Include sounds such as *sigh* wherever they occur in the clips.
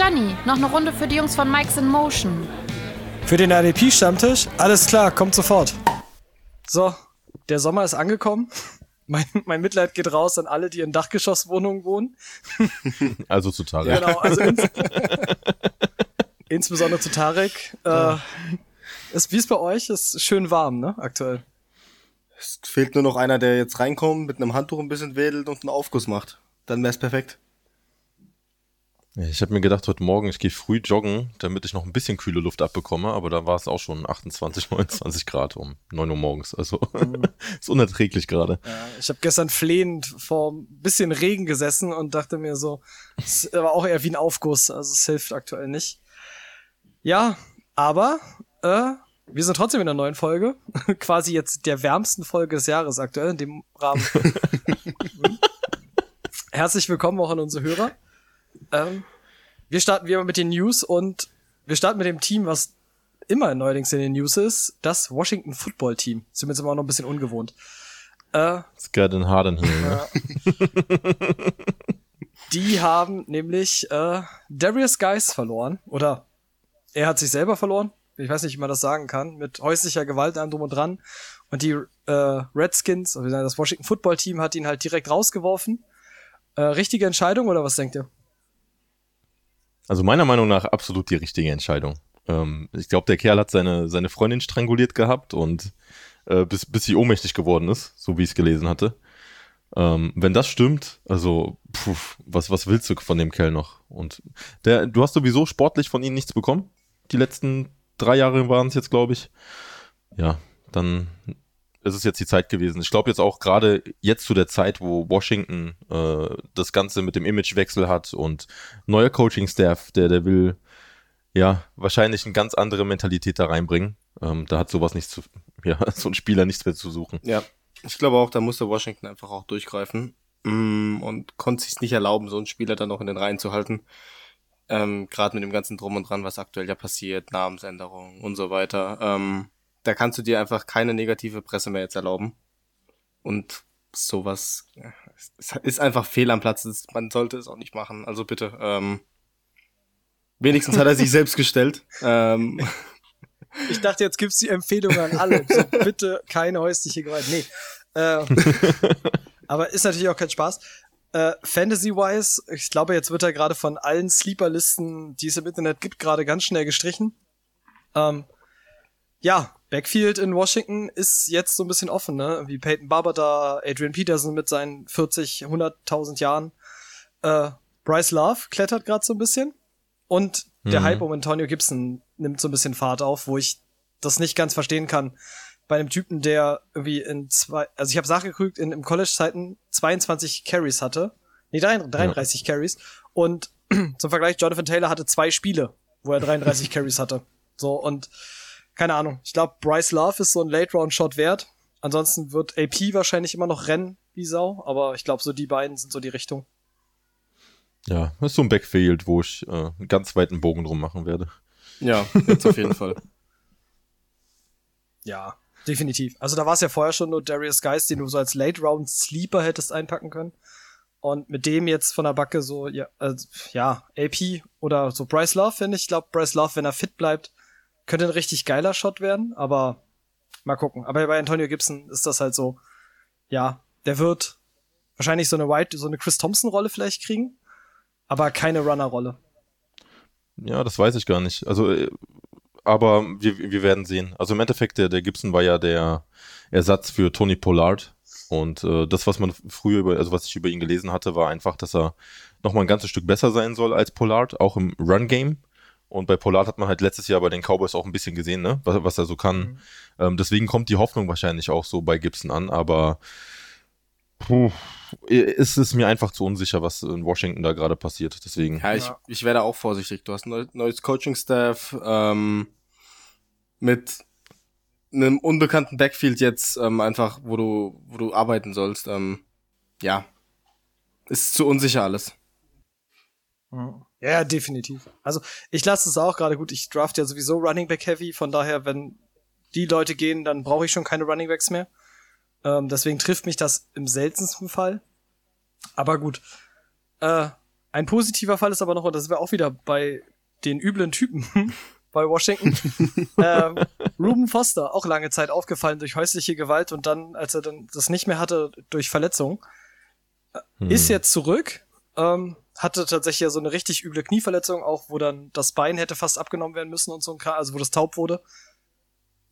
Gianni, noch eine Runde für die Jungs von Mike's in Motion. Für den RDP-Stammtisch? Alles klar, kommt sofort. So, der Sommer ist angekommen. *laughs* Mein, mein Mitleid geht raus an alle, die in Dachgeschosswohnungen wohnen. *laughs* Also zu Tarek. Genau, also ins, *laughs* insbesondere zu Tarek. Äh, ist, wie ist bei euch? Ist schön warm, ne, aktuell. Es fehlt nur noch einer, der jetzt reinkommt, mit einem Handtuch ein bisschen wedelt und einen Aufguss macht. Dann wär's perfekt. Ich habe mir gedacht, heute Morgen, ich gehe früh joggen, damit ich noch ein bisschen kühle Luft abbekomme, aber da war es auch schon 28, 29 *laughs* Grad um 9 Uhr morgens. Also *laughs* ist unerträglich gerade. Ja, ich habe gestern flehend vor ein bisschen Regen gesessen und dachte mir so, es war auch eher wie ein Aufguss, also es hilft aktuell nicht. Ja, aber äh, wir sind trotzdem in der neuen Folge, *laughs* quasi jetzt der wärmsten Folge des Jahres aktuell in dem Rahmen. Herzlich willkommen auch an unsere Hörer. Ähm, wir starten wie immer mit den News und wir starten mit dem Team, was immer neuerdings in den News ist, das Washington Football Team. Sind wir jetzt immer noch ein bisschen ungewohnt. Äh, Scott and Harden hier. Ne? die haben nämlich äh, Darius Geis verloren. Oder er hat sich selber verloren. Ich weiß nicht, wie man das sagen kann. Mit häuslicher Gewalt allem drum und dran. Und die äh, Redskins, also das Washington Football Team, hat ihn halt direkt rausgeworfen. Äh, richtige Entscheidung oder was denkt ihr? Also meiner Meinung nach absolut die richtige Entscheidung. Ähm, ich glaube, der Kerl hat seine, seine Freundin stranguliert gehabt und äh, bis, bis sie ohnmächtig geworden ist, so wie ich es gelesen hatte. Ähm, wenn das stimmt, also puh, was, was willst du von dem Kerl noch? Und der, du hast sowieso sportlich von ihm nichts bekommen. Die letzten drei Jahre waren es jetzt, glaube ich. Ja, dann ist es jetzt die Zeit gewesen. Ich glaube jetzt auch gerade jetzt zu der Zeit, wo Washington äh, das Ganze mit dem Imagewechsel hat und neuer Coaching-Staff, der, der will ja wahrscheinlich eine ganz andere Mentalität da reinbringen. Ähm, da hat sowas nichts zu, *laughs* ja, so ein Spieler nichts mehr zu suchen. Ja, ich glaube auch, da musste Washington einfach auch durchgreifen mm, und konnte sich nicht erlauben, so einen Spieler dann noch in den Reihen zu halten. Ähm, Gerade mit dem ganzen Drum und Dran, was aktuell ja passiert, Namensänderungen und so weiter. Ähm, da kannst du dir einfach keine negative Presse mehr jetzt erlauben. Und sowas ja, ist einfach fehl am Platz. Man sollte es auch nicht machen. Also bitte. Ähm, wenigstens hat er sich *laughs* selbst gestellt. Ähm, ich dachte, jetzt gibt's die Empfehlung an alle. So, *laughs* bitte keine häusliche Gewalt. Nee. Äh, *laughs* aber ist natürlich auch kein Spaß. Äh, Fantasy-wise, ich glaube, jetzt wird er gerade von allen Sleeper-Listen, die es im Internet gibt, gerade ganz schnell gestrichen. Ähm, ja, Backfield in Washington ist jetzt so ein bisschen offen, ne? Wie Peyton Barber da, Adrian Peterson mit seinen 40, 100.000 Jahren. Äh, Bryce Love klettert gerade so ein bisschen. Und der mhm. Hype um Antonio Gibson nimmt so ein bisschen Fahrt auf, wo ich das nicht ganz verstehen kann. Bei einem Typen, der irgendwie in zwei, also ich habe nachgeguckt, in, im College-Zeiten 22 Carries hatte. Nee, 33 ja. Carries. Und *clears throat* zum Vergleich, Jonathan Taylor hatte zwei Spiele, wo er 33 *laughs* Carries hatte. So, und keine Ahnung. Ich glaube, Bryce Love ist so ein Late-Round-Shot wert. Ansonsten wird AP wahrscheinlich immer noch rennen wie Sau, aber ich glaube, so die beiden sind so die Richtung. Ja, das ist so ein Backfield, wo ich äh, einen ganz weiten Bogen drum machen werde. Ja, jetzt auf jeden Fall. *laughs* Ja, definitiv. Also da war es ja vorher schon nur Darius Geist, den du so als Late-Round-Sleeper hättest einpacken können. Und mit dem jetzt von der Backe so, ja, also, ja, AP oder so Bryce Love, finde ich. Ich glaube, Bryce Love, wenn er fit bleibt, könnte ein richtig geiler Shot werden, aber mal gucken. Aber bei Antonio Gibson ist das halt so, ja, der wird wahrscheinlich so eine White, so eine Chris Thompson-Rolle vielleicht kriegen, aber keine Runner-Rolle. Ja, das weiß ich gar nicht. Also, äh, aber wir, wir werden sehen. Also im Endeffekt, der, der Gibson war ja der Ersatz für Tony Pollard. Und äh, das, was man früher über, also was ich über ihn gelesen hatte, war einfach, dass er nochmal ein ganzes Stück besser sein soll als Pollard, auch im Run-Game. Und bei Pollard hat man halt letztes Jahr bei den Cowboys auch ein bisschen gesehen, ne? was, was er so kann. Mhm. Ähm, deswegen kommt die Hoffnung wahrscheinlich auch so bei Gibson an, aber puh, ist es mir einfach zu unsicher, was in Washington da gerade passiert. Deswegen. Ja, ich, ich werde auch vorsichtig. Du hast ein neues Coaching-Staff ähm, mit einem unbekannten Backfield jetzt ähm, einfach, wo du, wo du arbeiten sollst. Ähm, ja, ist zu unsicher alles. Mhm. Ja, definitiv. Also ich lasse es auch gerade gut. Ich draft ja sowieso Running Back Heavy, von daher, wenn die Leute gehen, dann brauche ich schon keine Running Backs mehr. Ähm, deswegen trifft mich das im seltensten Fall. Aber gut. Äh, ein positiver Fall ist aber noch, und das wäre auch wieder bei den üblen Typen *laughs* bei Washington. *laughs* ähm, Ruben Foster, auch lange Zeit aufgefallen durch häusliche Gewalt und dann, als er dann das nicht mehr hatte, durch Verletzung. Hm. Ist jetzt zurück, ähm, hatte tatsächlich ja so eine richtig üble Knieverletzung, auch wo dann das Bein hätte fast abgenommen werden müssen und so ein Kram, also wo das taub wurde.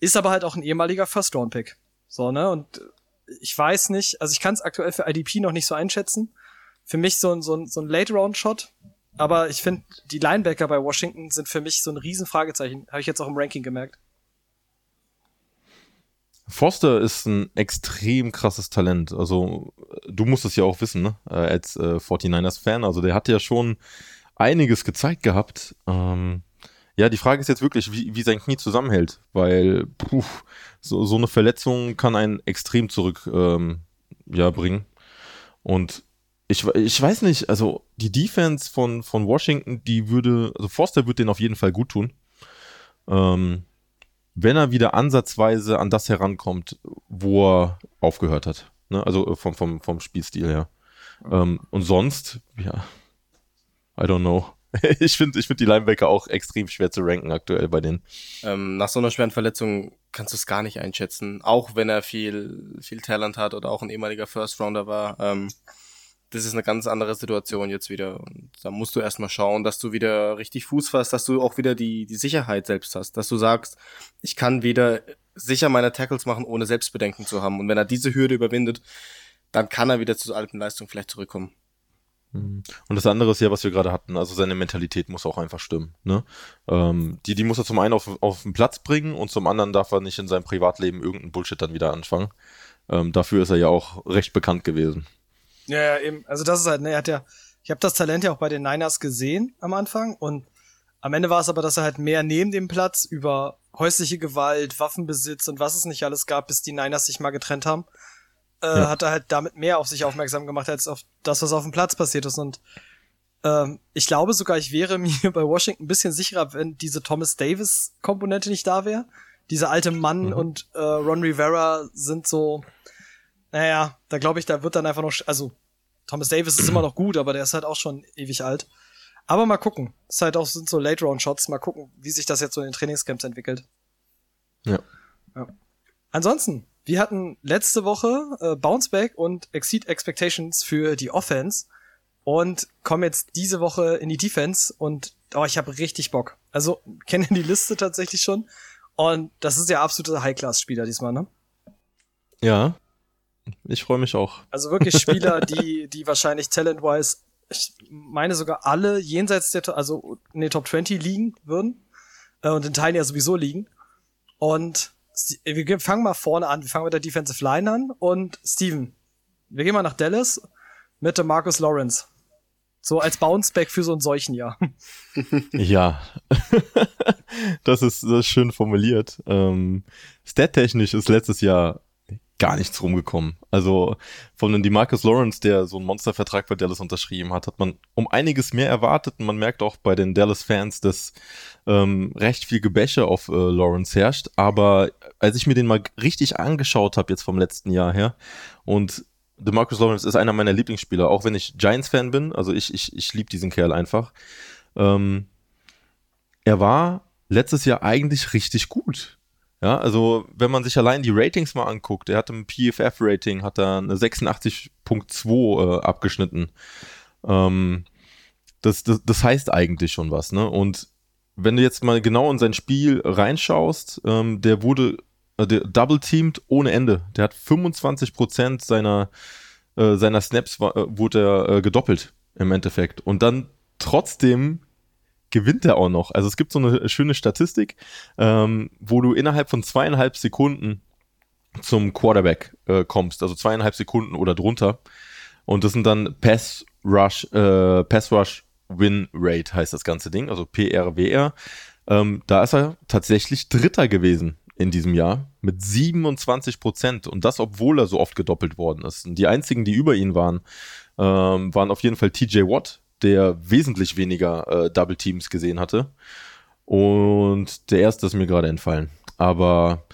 Ist aber halt auch ein ehemaliger First-Round-Pick. So, ne? Und ich weiß nicht, also ich kann es aktuell für IDP noch nicht so einschätzen. Für mich so ein, so ein, so ein Late-Round-Shot. Aber ich finde, die Linebacker bei Washington sind für mich so ein Riesenfragezeichen. Habe ich jetzt auch im Ranking gemerkt. Foster ist ein extrem krasses Talent. Also, du musst es ja auch wissen, ne? Äh, als äh, 49ers-Fan. Also, der hat ja schon einiges gezeigt gehabt. Ähm, ja, die Frage ist jetzt wirklich, wie, wie sein Knie zusammenhält, weil puh, so, so eine Verletzung kann einen extrem zurück ähm, ja, bringen. Und ich, ich weiß nicht, also die Defense von, von Washington, die würde, also Forster würde den auf jeden Fall gut tun. Ähm, wenn er wieder ansatzweise an das herankommt, wo er aufgehört hat. Ne? Also äh, vom, vom, vom Spielstil her. Ähm, und sonst, ja, I don't know. *laughs* ich finde ich find die Linebacker auch extrem schwer zu ranken aktuell bei denen. Ähm, nach so einer schweren Verletzung kannst du es gar nicht einschätzen. Auch wenn er viel, viel Talent hat oder auch ein ehemaliger First Rounder war. Ähm, das ist eine ganz andere Situation jetzt wieder. Und da musst du erstmal schauen, dass du wieder richtig Fuß fasst, dass du auch wieder die, die Sicherheit selbst hast, dass du sagst, ich kann wieder sicher meine Tackles machen, ohne Selbstbedenken zu haben. Und wenn er diese Hürde überwindet, dann kann er wieder zur alten Leistung vielleicht zurückkommen. Mhm. Und das andere ist ja, was wir gerade hatten, also seine Mentalität muss auch einfach stimmen. Ne? Ähm, die, die muss er zum einen auf, auf den Platz bringen und zum anderen darf er nicht in seinem Privatleben irgendeinen Bullshit dann wieder anfangen. Ähm, dafür ist er ja auch recht bekannt gewesen. Ja, ja, eben. Also das ist halt, ne, er hat ja, ich habe das Talent ja auch bei den Niners gesehen am Anfang und am Ende war es aber, dass er halt mehr neben dem Platz über häusliche Gewalt, Waffenbesitz und was es nicht alles gab, bis die Niners sich mal getrennt haben äh, ja. hat er halt damit mehr auf sich aufmerksam gemacht, als auf das, was auf dem Platz passiert ist. Und ähm, ich glaube sogar, ich wäre *laughs* mir bei Washington ein bisschen sicherer, wenn diese Thomas Davis-Komponente nicht da wäre. Dieser alte Mann mhm. und äh, Ron Rivera sind so, naja, da glaube ich, da wird dann einfach noch, also Thomas Davis ist immer noch gut, aber der ist halt auch schon ewig alt. Aber mal gucken. Es ist halt auch, sind so Late-Round-Shots. Mal gucken, wie sich das jetzt so in den Trainingscamps entwickelt. Ja. ja. Ansonsten, wir hatten letzte Woche äh, Bounceback und Exceed Expectations für die Offense und kommen jetzt diese Woche in die Defense und oh, ich habe richtig Bock. Also *laughs* kenne die Liste tatsächlich schon und das ist ja absolute High-Class-Spieler diesmal, ne? Ja, ich freue mich auch. Also wirklich Spieler, *laughs* die, die wahrscheinlich talent-wise, ich meine sogar alle jenseits der, also in den Top 20 liegen würden äh, und in Teilen ja sowieso liegen. Und wir fangen mal vorne an. Wir fangen mit der Defensive Line an. Und Steven, wir gehen mal nach Dallas mit dem Marcus Lawrence. So als Bounceback für so ein solchen Jahr. *laughs* *laughs* Ja, das, ist, das ist schön formuliert. Ähm, Stat-technisch ist letztes Jahr gar nichts rumgekommen. Also von dem Demarcus Lawrence, der so einen Monstervertrag bei Dallas unterschrieben hat, hat man um einiges mehr erwartet. Und man merkt auch bei den Dallas-Fans, dass ähm, recht viel Gebäsche auf äh, Lawrence herrscht. Aber als ich mir den mal richtig angeschaut habe, jetzt vom letzten Jahr her, und DeMarcus Lawrence ist einer meiner Lieblingsspieler, auch wenn ich Giants-Fan bin, also ich, ich, ich liebe diesen Kerl einfach. Ähm, er war letztes Jahr eigentlich richtig gut. Ja, also wenn man sich allein die Ratings mal anguckt, er hat im PFF-Rating hat er eine 86.2 äh, abgeschnitten. Ähm, das, das, das heißt eigentlich schon was, ne? Und wenn du jetzt mal genau in sein Spiel reinschaust, ähm, der wurde äh, der double-teamed ohne Ende. Der hat 25% seiner, äh, seiner Snaps war, äh, wurde er äh, gedoppelt im Endeffekt. Und dann trotzdem gewinnt er auch noch. Also es gibt so eine schöne Statistik, ähm, wo du innerhalb von zweieinhalb Sekunden zum Quarterback äh, kommst, also zweieinhalb Sekunden oder drunter. Und das sind dann Pass Rush, äh, Pass Rush Win Rate heißt das ganze Ding, also PRWR. Ähm, da ist er tatsächlich Dritter gewesen in diesem Jahr mit 27 Prozent und das, obwohl er so oft gedoppelt worden ist. Und die einzigen, die über ihn waren, ähm, waren auf jeden Fall TJ Watt der wesentlich weniger äh, Double Teams gesehen hatte. Und der erste ist mir gerade entfallen. Aber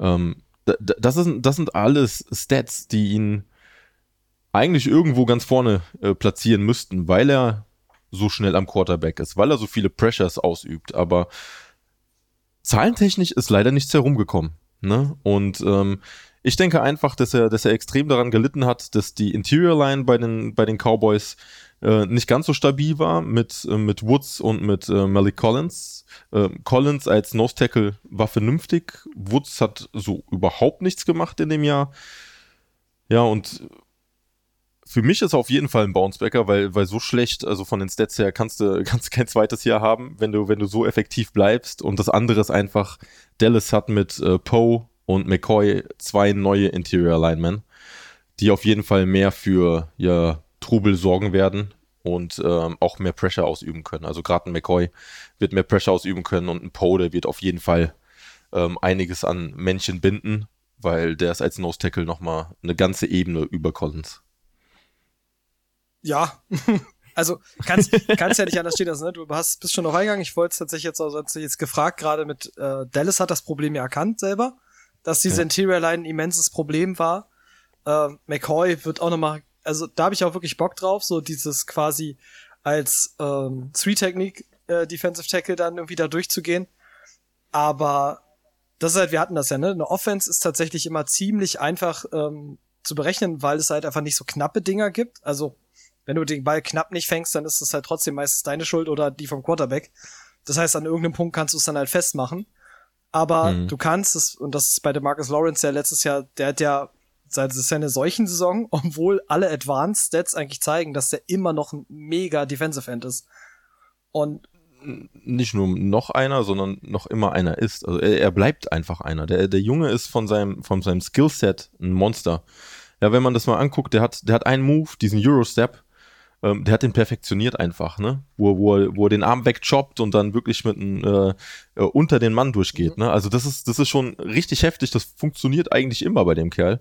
ähm, das, ist, das sind alles Stats, die ihn eigentlich irgendwo ganz vorne äh, platzieren müssten, weil er so schnell am Quarterback ist, weil er so viele Pressures ausübt. Aber zahlentechnisch ist leider nichts herumgekommen. Ne? Und ähm, ich denke einfach, dass er, dass er extrem daran gelitten hat, dass die Interior Line bei den, bei den Cowboys äh, nicht ganz so stabil war mit, äh, mit Woods und mit äh, Malik Collins. Äh, Collins als Nose Tackle war vernünftig. Woods hat so überhaupt nichts gemacht in dem Jahr. Ja, und für mich ist auf jeden Fall ein Bouncebacker, weil, weil so schlecht, also von den Stats her, kannst du, *laughs* kannst kein zweites Jahr haben, wenn du, wenn du so effektiv bleibst. Und das andere ist einfach, Dallas hat mit äh, Poe und McCoy zwei neue Interior Linemen, die auf jeden Fall mehr für ja, Trubel sorgen werden und ähm, auch mehr Pressure ausüben können. Also gerade ein McCoy wird mehr Pressure ausüben können und ein Poe, der wird auf jeden Fall ähm, einiges an Männchen binden, weil der ist als Nose Tackle nochmal eine ganze Ebene über Collins. Ja, *laughs* also kannst, kannst ja nicht anders stehen lassen, ne? Du hast, bist schon noch eingegangen. Ich wollte es tatsächlich jetzt sonst jetzt gefragt, gerade mit äh, Dallas hat das Problem ja erkannt selber, dass diese ja. Interior Line ein immenses Problem war. Äh, McCoy wird auch nochmal, also da habe ich auch wirklich Bock drauf, so dieses quasi als ähm, Three-Technique äh, Defensive Tackle dann irgendwie da durchzugehen. Aber das ist halt, wir hatten das ja, ne? Eine Offense ist tatsächlich immer ziemlich einfach ähm, zu berechnen, weil es halt einfach nicht so knappe Dinger gibt. Also wenn du den Ball knapp nicht fängst, dann ist es halt trotzdem meistens deine Schuld oder die vom Quarterback. Das heißt, an irgendeinem Punkt kannst du es dann halt festmachen. Aber mhm. du kannst es, und das ist bei der Marcus Lawrence ja letztes Jahr, der hat ja seit ist ja eine solchen Saison, *laughs* obwohl alle Advanced Stats eigentlich zeigen, dass der immer noch ein mega Defensive End ist. Und nicht nur noch einer, sondern noch immer einer ist. Also er, er bleibt einfach einer. Der, der Junge ist von seinem, von seinem Skillset ein Monster. Ja, wenn man das mal anguckt, der hat, der hat einen Move, diesen Eurostep, ähm, der hat den perfektioniert einfach, ne? Wo, wo, er, wo er den Arm wegchoppt und dann wirklich mit einem äh, äh, unter den Mann durchgeht, mhm. ne? Also das ist, das ist schon richtig heftig, das funktioniert eigentlich immer bei dem Kerl.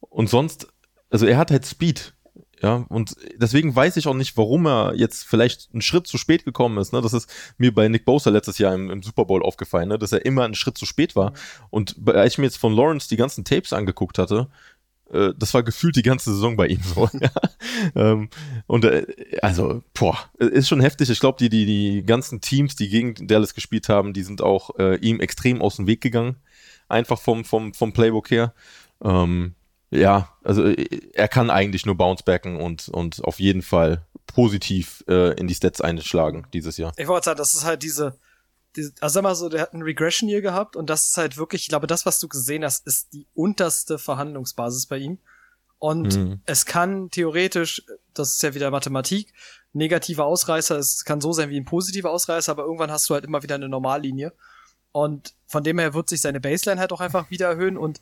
Und sonst, also er hat halt Speed. Ja, und deswegen weiß ich auch nicht, warum er jetzt vielleicht einen Schritt zu spät gekommen ist. Ne? Das ist mir bei Nick Bosa letztes Jahr im, im Super Bowl aufgefallen, ne? dass er immer einen Schritt zu spät war. Mhm. Und als ich mir jetzt von Lawrence die ganzen Tapes angeguckt hatte, äh, das war gefühlt die ganze Saison bei ihm so. *laughs* ähm, und äh, also, boah, ist schon heftig. Ich glaube, die, die, die ganzen Teams, die gegen Dallas gespielt haben, die sind auch äh, ihm extrem aus dem Weg gegangen. Einfach vom, vom, vom Playbook her. Ähm, ja, also äh, er kann eigentlich nur bouncebacken und, und auf jeden Fall positiv äh, in die Stats einschlagen dieses Jahr. Ich wollte sagen, das ist halt diese, also sag mal so, der hat einen Regression Year gehabt und das ist halt wirklich, ich glaube, das, was du gesehen hast, ist die unterste Verhandlungsbasis bei ihm. Und mhm. es kann theoretisch, das ist ja wieder Mathematik, negativer Ausreißer, es kann so sein wie ein positiver Ausreißer, aber irgendwann hast du halt immer wieder eine Normallinie. Und von dem her wird sich seine Baseline halt auch einfach wieder erhöhen und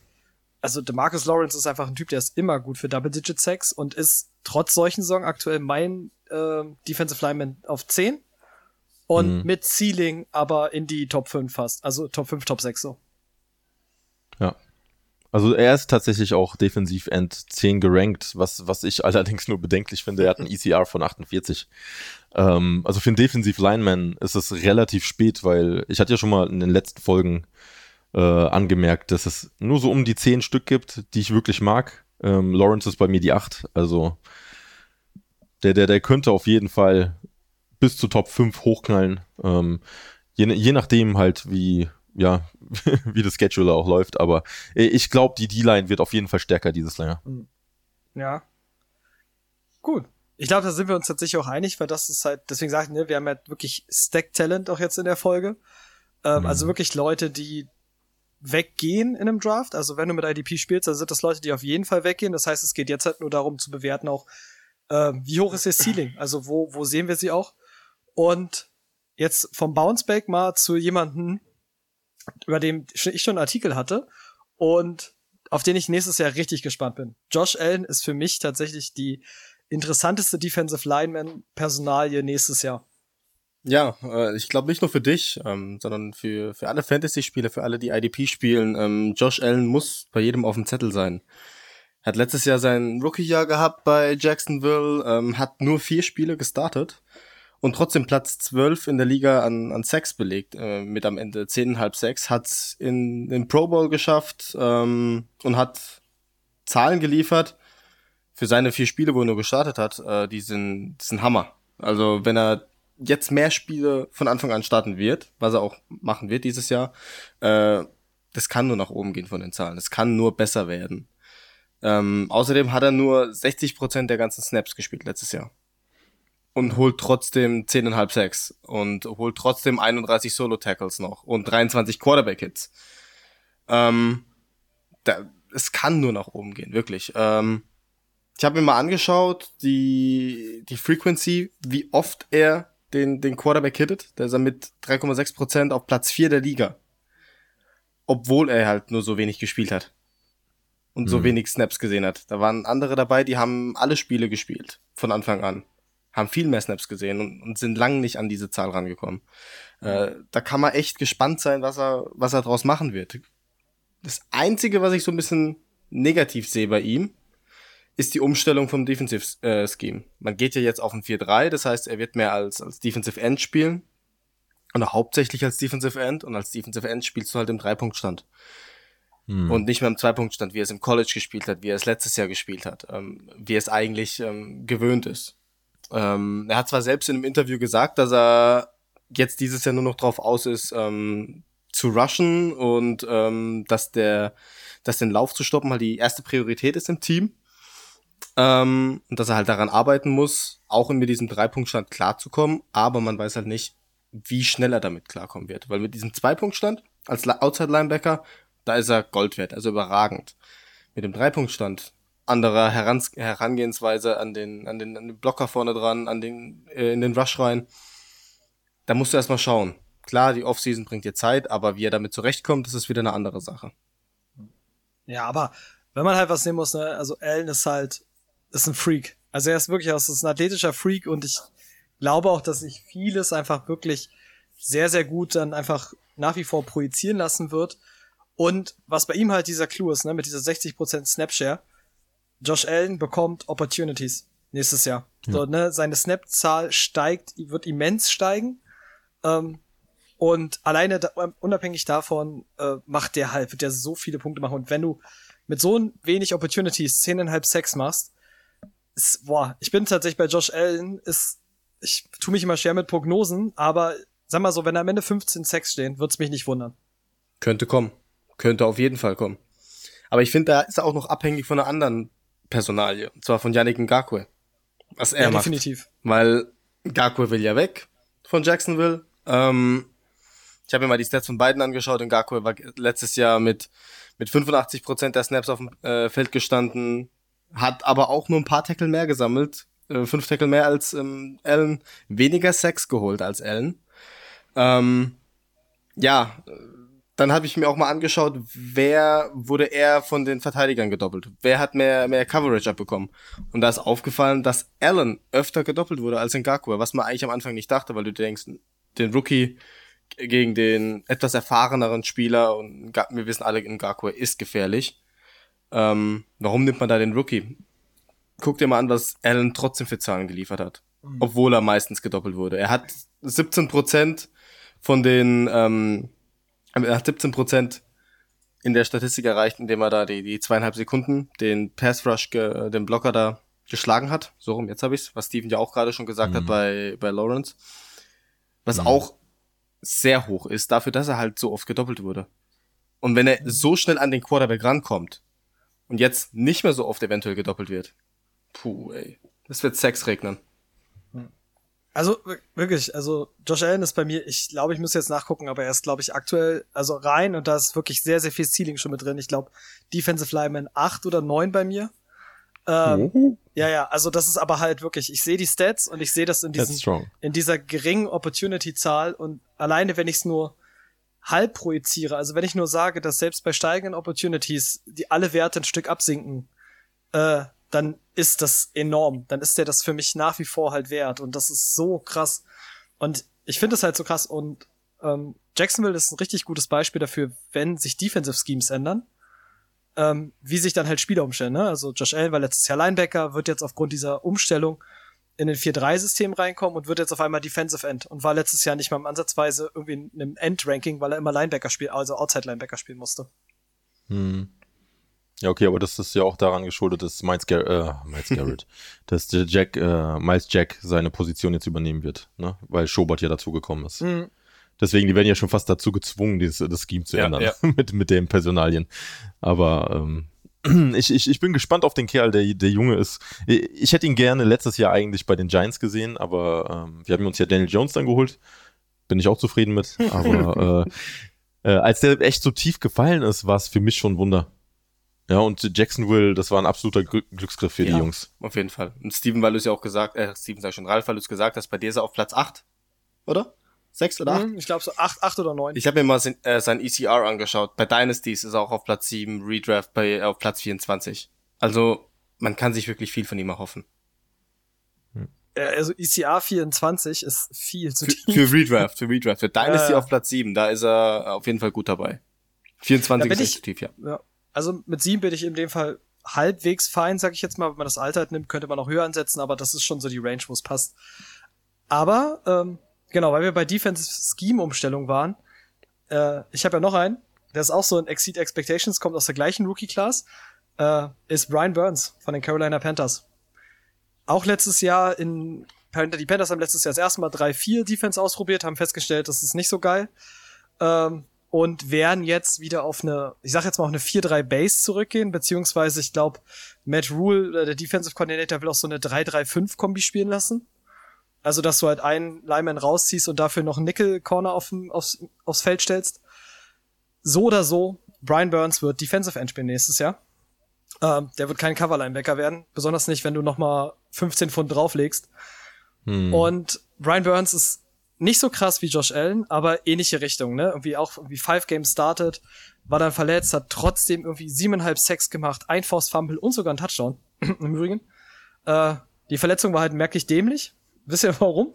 also Demarcus Lawrence ist einfach ein Typ, der ist immer gut für Double-Digit Sex und ist trotz solchen Saison aktuell mein äh, Defensive Lineman auf 10 und mhm. mit Ceiling aber in die Top 5 fast. Also Top 5, Top 6 so. Ja. Also er ist tatsächlich auch defensiv End 10 gerankt, was, was ich *laughs* allerdings nur bedenklich finde. Er hat ein ECR von 48. Ähm, also für einen Defensive Lineman ist es relativ spät, weil ich hatte ja schon mal in den letzten Folgen äh, angemerkt, dass es nur so um die 10 Stück gibt, die ich wirklich mag. Ähm, Lawrence ist bei mir die 8. Also der, der, der könnte auf jeden Fall bis zu Top 5 hochknallen. Ähm, je, je nachdem halt, wie, ja, *laughs* wie das Schedule auch läuft, aber ich glaube, die D-Line wird auf jeden Fall stärker dieses Jahr. Ja. Gut. Ich glaube, da sind wir uns tatsächlich auch einig, weil das ist halt, deswegen sage ich, ne, wir haben halt wirklich Stack-Talent auch jetzt in der Folge. Ähm, mhm. Also wirklich Leute, die weggehen in einem Draft. Also wenn du mit IDP spielst, dann sind das Leute, die auf jeden Fall weggehen. Das heißt, es geht jetzt halt nur darum zu bewerten auch, äh, wie hoch ist ihr Ceiling? Also wo, wo sehen wir sie auch? Und jetzt vom Bounceback mal zu jemanden, über dem ich schon einen Artikel hatte und auf den ich nächstes Jahr richtig gespannt bin. Josh Allen ist für mich tatsächlich die interessanteste Defensive Lineman-Personalie nächstes Jahr. Ja, äh, ich glaube nicht nur für dich, ähm, sondern für, für alle Fantasy-Spieler, für alle, die IDP spielen. Ähm, Josh Allen muss bei jedem auf dem Zettel sein. Hat letztes Jahr sein Rookie-Jahr gehabt bei Jacksonville, ähm, hat nur vier Spiele gestartet und trotzdem Platz 12 in der Liga an, an Sex belegt, äh, mit am Ende 10,5 Sex, hat in den Pro Bowl geschafft ähm, und hat Zahlen geliefert für seine vier Spiele, wo er nur gestartet hat, äh, die sind, die sind Hammer. Also wenn er jetzt mehr Spiele von Anfang an starten wird, was er auch machen wird dieses Jahr, äh, das kann nur nach oben gehen von den Zahlen. Das kann nur besser werden. Ähm, außerdem hat er nur 60% der ganzen Snaps gespielt letztes Jahr. Und holt trotzdem 10,5 Sacks und holt trotzdem 31 Solo-Tackles noch und 23 Quarterback-Hits. Ähm, da, es kann nur nach oben gehen, wirklich. Ähm, ich habe mir mal angeschaut, die, die Frequency, wie oft er den, den Quarterback hittet. Da ist er mit 3,6% auf Platz 4 der Liga. Obwohl er halt nur so wenig gespielt hat. Und so mhm. wenig Snaps gesehen hat. Da waren andere dabei, die haben alle Spiele gespielt. Von Anfang an. Haben viel mehr Snaps gesehen und, und sind lang nicht an diese Zahl rangekommen. Äh, da kann man echt gespannt sein, was er, was er draus machen wird. Das Einzige, was ich so ein bisschen negativ sehe bei ihm, ist die Umstellung vom Defensive äh, Scheme. Man geht ja jetzt auf ein 4-3, das heißt, er wird mehr als, als Defensive End spielen. Oder hauptsächlich als Defensive End. Und als Defensive End spielst du halt im Dreipunktstand. Hm. Und nicht mehr im Zweipunktstand, wie er es im College gespielt hat, wie er es letztes Jahr gespielt hat, ähm, wie er es eigentlich ähm, gewöhnt ist. Ähm, er hat zwar selbst in einem Interview gesagt, dass er jetzt dieses Jahr nur noch drauf aus ist, ähm, zu rushen und ähm, dass der, dass den Lauf zu stoppen halt die erste Priorität ist im Team. Ähm, und dass er halt daran arbeiten muss, auch mit diesem Dreipunktstand klarzukommen, aber man weiß halt nicht, wie schnell er damit klarkommen wird. Weil mit diesem Zweipunktstand als Outside-Linebacker, da ist er Gold wert, also überragend. Mit dem Dreipunktstand, anderer Herans Herangehensweise an den, an, den, an den Blocker vorne dran, an den, äh, in den Rush rein, da musst du erstmal schauen. Klar, die Offseason bringt dir Zeit, aber wie er damit zurechtkommt, das ist wieder eine andere Sache. Ja, aber wenn man halt was nehmen muss, ne, also Allen ist halt ist ein Freak. Also er ist wirklich aus, ist ein athletischer Freak und ich glaube auch, dass sich vieles einfach wirklich sehr, sehr gut dann einfach nach wie vor projizieren lassen wird. Und was bei ihm halt dieser Clou ist, ne, mit dieser 60% Snapshare, Josh Allen bekommt Opportunities nächstes Jahr. Ja. So, ne, seine Snap-Zahl steigt, wird immens steigen. Ähm, und alleine da, unabhängig davon äh, macht der halt, wird der so viele Punkte machen. Und wenn du mit so wenig Opportunities 10,5 Sex machst, ist, boah, ich bin tatsächlich bei Josh Allen, ist, ich tue mich immer schwer mit Prognosen, aber sag mal so, wenn am Ende 15 Sex stehen, wird's mich nicht wundern. Könnte kommen. Könnte auf jeden Fall kommen. Aber ich finde, da ist er auch noch abhängig von einer anderen Personalie. Und zwar von Yannick Ngakwe. Was er ja, macht. definitiv. Weil Ngakwe will ja weg von Jacksonville. Ähm, ich habe mir mal die Stats von beiden angeschaut. Ngakwe war letztes Jahr mit, mit 85% der Snaps auf dem äh, Feld gestanden, hat aber auch nur ein paar Tackle mehr gesammelt, äh, fünf Tackle mehr als ähm, Allen, weniger Sex geholt als Allen. Ähm, ja, dann habe ich mir auch mal angeschaut, wer wurde er von den Verteidigern gedoppelt? Wer hat mehr, mehr Coverage abbekommen? Und da ist aufgefallen, dass Allen öfter gedoppelt wurde als Ngakwe, was man eigentlich am Anfang nicht dachte, weil du denkst, den Rookie gegen den etwas erfahreneren Spieler und wir wissen alle, Ngakwe ist gefährlich. Ähm, warum nimmt man da den Rookie? Guck dir mal an, was Allen trotzdem für Zahlen geliefert hat. Mhm. Obwohl er meistens gedoppelt wurde. Er hat 17% von den, ähm, er hat 17% in der Statistik erreicht, indem er da die, die zweieinhalb Sekunden den Pass Rush, den Blocker da geschlagen hat. So rum, jetzt habe ich's, was Steven ja auch gerade schon gesagt mhm. hat bei, bei Lawrence. Was mhm. auch sehr hoch ist, dafür, dass er halt so oft gedoppelt wurde. Und wenn er so schnell an den Quarterback rankommt, und jetzt nicht mehr so oft eventuell gedoppelt wird. Puh, ey. Das wird Sex regnen. Also wirklich, also Josh Allen ist bei mir, ich glaube, ich muss jetzt nachgucken, aber er ist, glaube ich, aktuell, also rein und da ist wirklich sehr, sehr viel Ceiling schon mit drin. Ich glaube, Defensive Lineman 8 oder 9 bei mir. Ähm, mhm. Ja, ja, also das ist aber halt wirklich, ich sehe die Stats und ich sehe das in, diesen, in dieser geringen Opportunity-Zahl und alleine, wenn ich es nur halb projiziere, also wenn ich nur sage, dass selbst bei steigenden Opportunities die alle Werte ein Stück absinken, äh, dann ist das enorm. Dann ist der das für mich nach wie vor halt wert. Und das ist so krass. Und ich finde es halt so krass. Und ähm, Jacksonville ist ein richtig gutes Beispiel dafür, wenn sich Defensive Schemes ändern, ähm, wie sich dann halt Spieler umstellen. Ne? Also Josh Allen war letztes Jahr Linebacker, wird jetzt aufgrund dieser Umstellung in den 4-3-System reinkommen und wird jetzt auf einmal Defensive End und war letztes Jahr nicht mal im Ansatzweise irgendwie in einem End-Ranking, weil er immer Linebacker spielt, also Outside-Linebacker spielen musste. Hm. Ja, okay, aber das ist ja auch daran geschuldet, dass Miles, Gar äh, Miles *laughs* Garrett, dass Jack, äh, Miles Jack seine Position jetzt übernehmen wird, ne? Weil Schobert ja dazugekommen ist. Mhm. Deswegen, die werden ja schon fast dazu gezwungen, dieses, das Scheme zu Ja, ändern ja. *laughs* mit, mit den Personalien. Aber ähm, *clears throat* ich, ich, ich bin gespannt auf den Kerl, der, der Junge ist. Ich, ich hätte ihn gerne letztes Jahr eigentlich bei den Giants gesehen, aber ähm, wir haben uns ja Daniel Jones dann geholt. Bin ich auch zufrieden mit. Aber *laughs* äh, äh, als der echt so tief gefallen ist, war es für mich schon ein Wunder. Ja, und Jacksonville, das war ein absoluter Glück- Glücksgriff für die Ja. Jungs. Auf jeden Fall. Und Steven, weil du es ja auch gesagt, äh, Steven sag ich schon, Ralf, weil du es gesagt hast, bei dir ist er auf Platz 8. Oder? 6 oder 8? Mhm, Ich glaube so acht, acht oder neun. Ich habe mir mal sein, äh, sein ECR angeschaut. Bei Dynasties ist er auch auf Platz 7, Redraft bei, äh, auf Platz 24. Also, man kann sich wirklich viel von ihm erhoffen. Äh, also ECR 24 ist viel zu Für, tief. für Redraft, für Redraft. Für *laughs* Dynasty Äh. auf Platz 7, da ist er auf jeden Fall gut dabei. 24 Da ist echt ich- tief, ja. Ja. Also mit sieben bin ich in dem Fall halbwegs fein, sag ich jetzt mal. Wenn man das Alter halt nimmt, könnte man auch höher ansetzen, aber das ist schon so die Range, wo es passt. Aber, ähm, genau, weil wir bei Defensive Scheme Umstellung waren, äh, ich habe ja noch einen, der ist auch so ein Exceed Expectations, kommt aus der gleichen Rookie-Class, äh, ist Brian Burns von den Carolina Panthers. Auch letztes Jahr in, die Panthers haben letztes Jahr das erste Mal 3-4 Defense ausprobiert, haben festgestellt, das ist nicht so geil. Ähm, und werden jetzt wieder auf eine, ich sag jetzt mal auf eine 4-3 Base zurückgehen, beziehungsweise ich glaube, Matt Rule, äh, der Defensive Coordinator, will auch so eine 3-3-5 Kombi spielen lassen. Also, dass du halt einen Lineman rausziehst und dafür noch einen Nickel-Corner auf, aufs, aufs Feld stellst. So oder so, Brian Burns wird Defensive End spielen nächstes Jahr. Ähm, der wird kein Cover-Linebacker werden, besonders nicht, wenn du noch mal 15 Pfund drauflegst. Hm. Und Brian Burns ist nicht so krass wie Josh Allen, aber ähnliche Richtung, ne? Irgendwie auch irgendwie Five Games started, war dann verletzt, hat trotzdem irgendwie siebeneinhalb Sacks gemacht, ein Forced Fumble und sogar ein Touchdown. *clears throat* Im Übrigen. Äh, die Verletzung war halt merklich dämlich. Wisst ihr warum?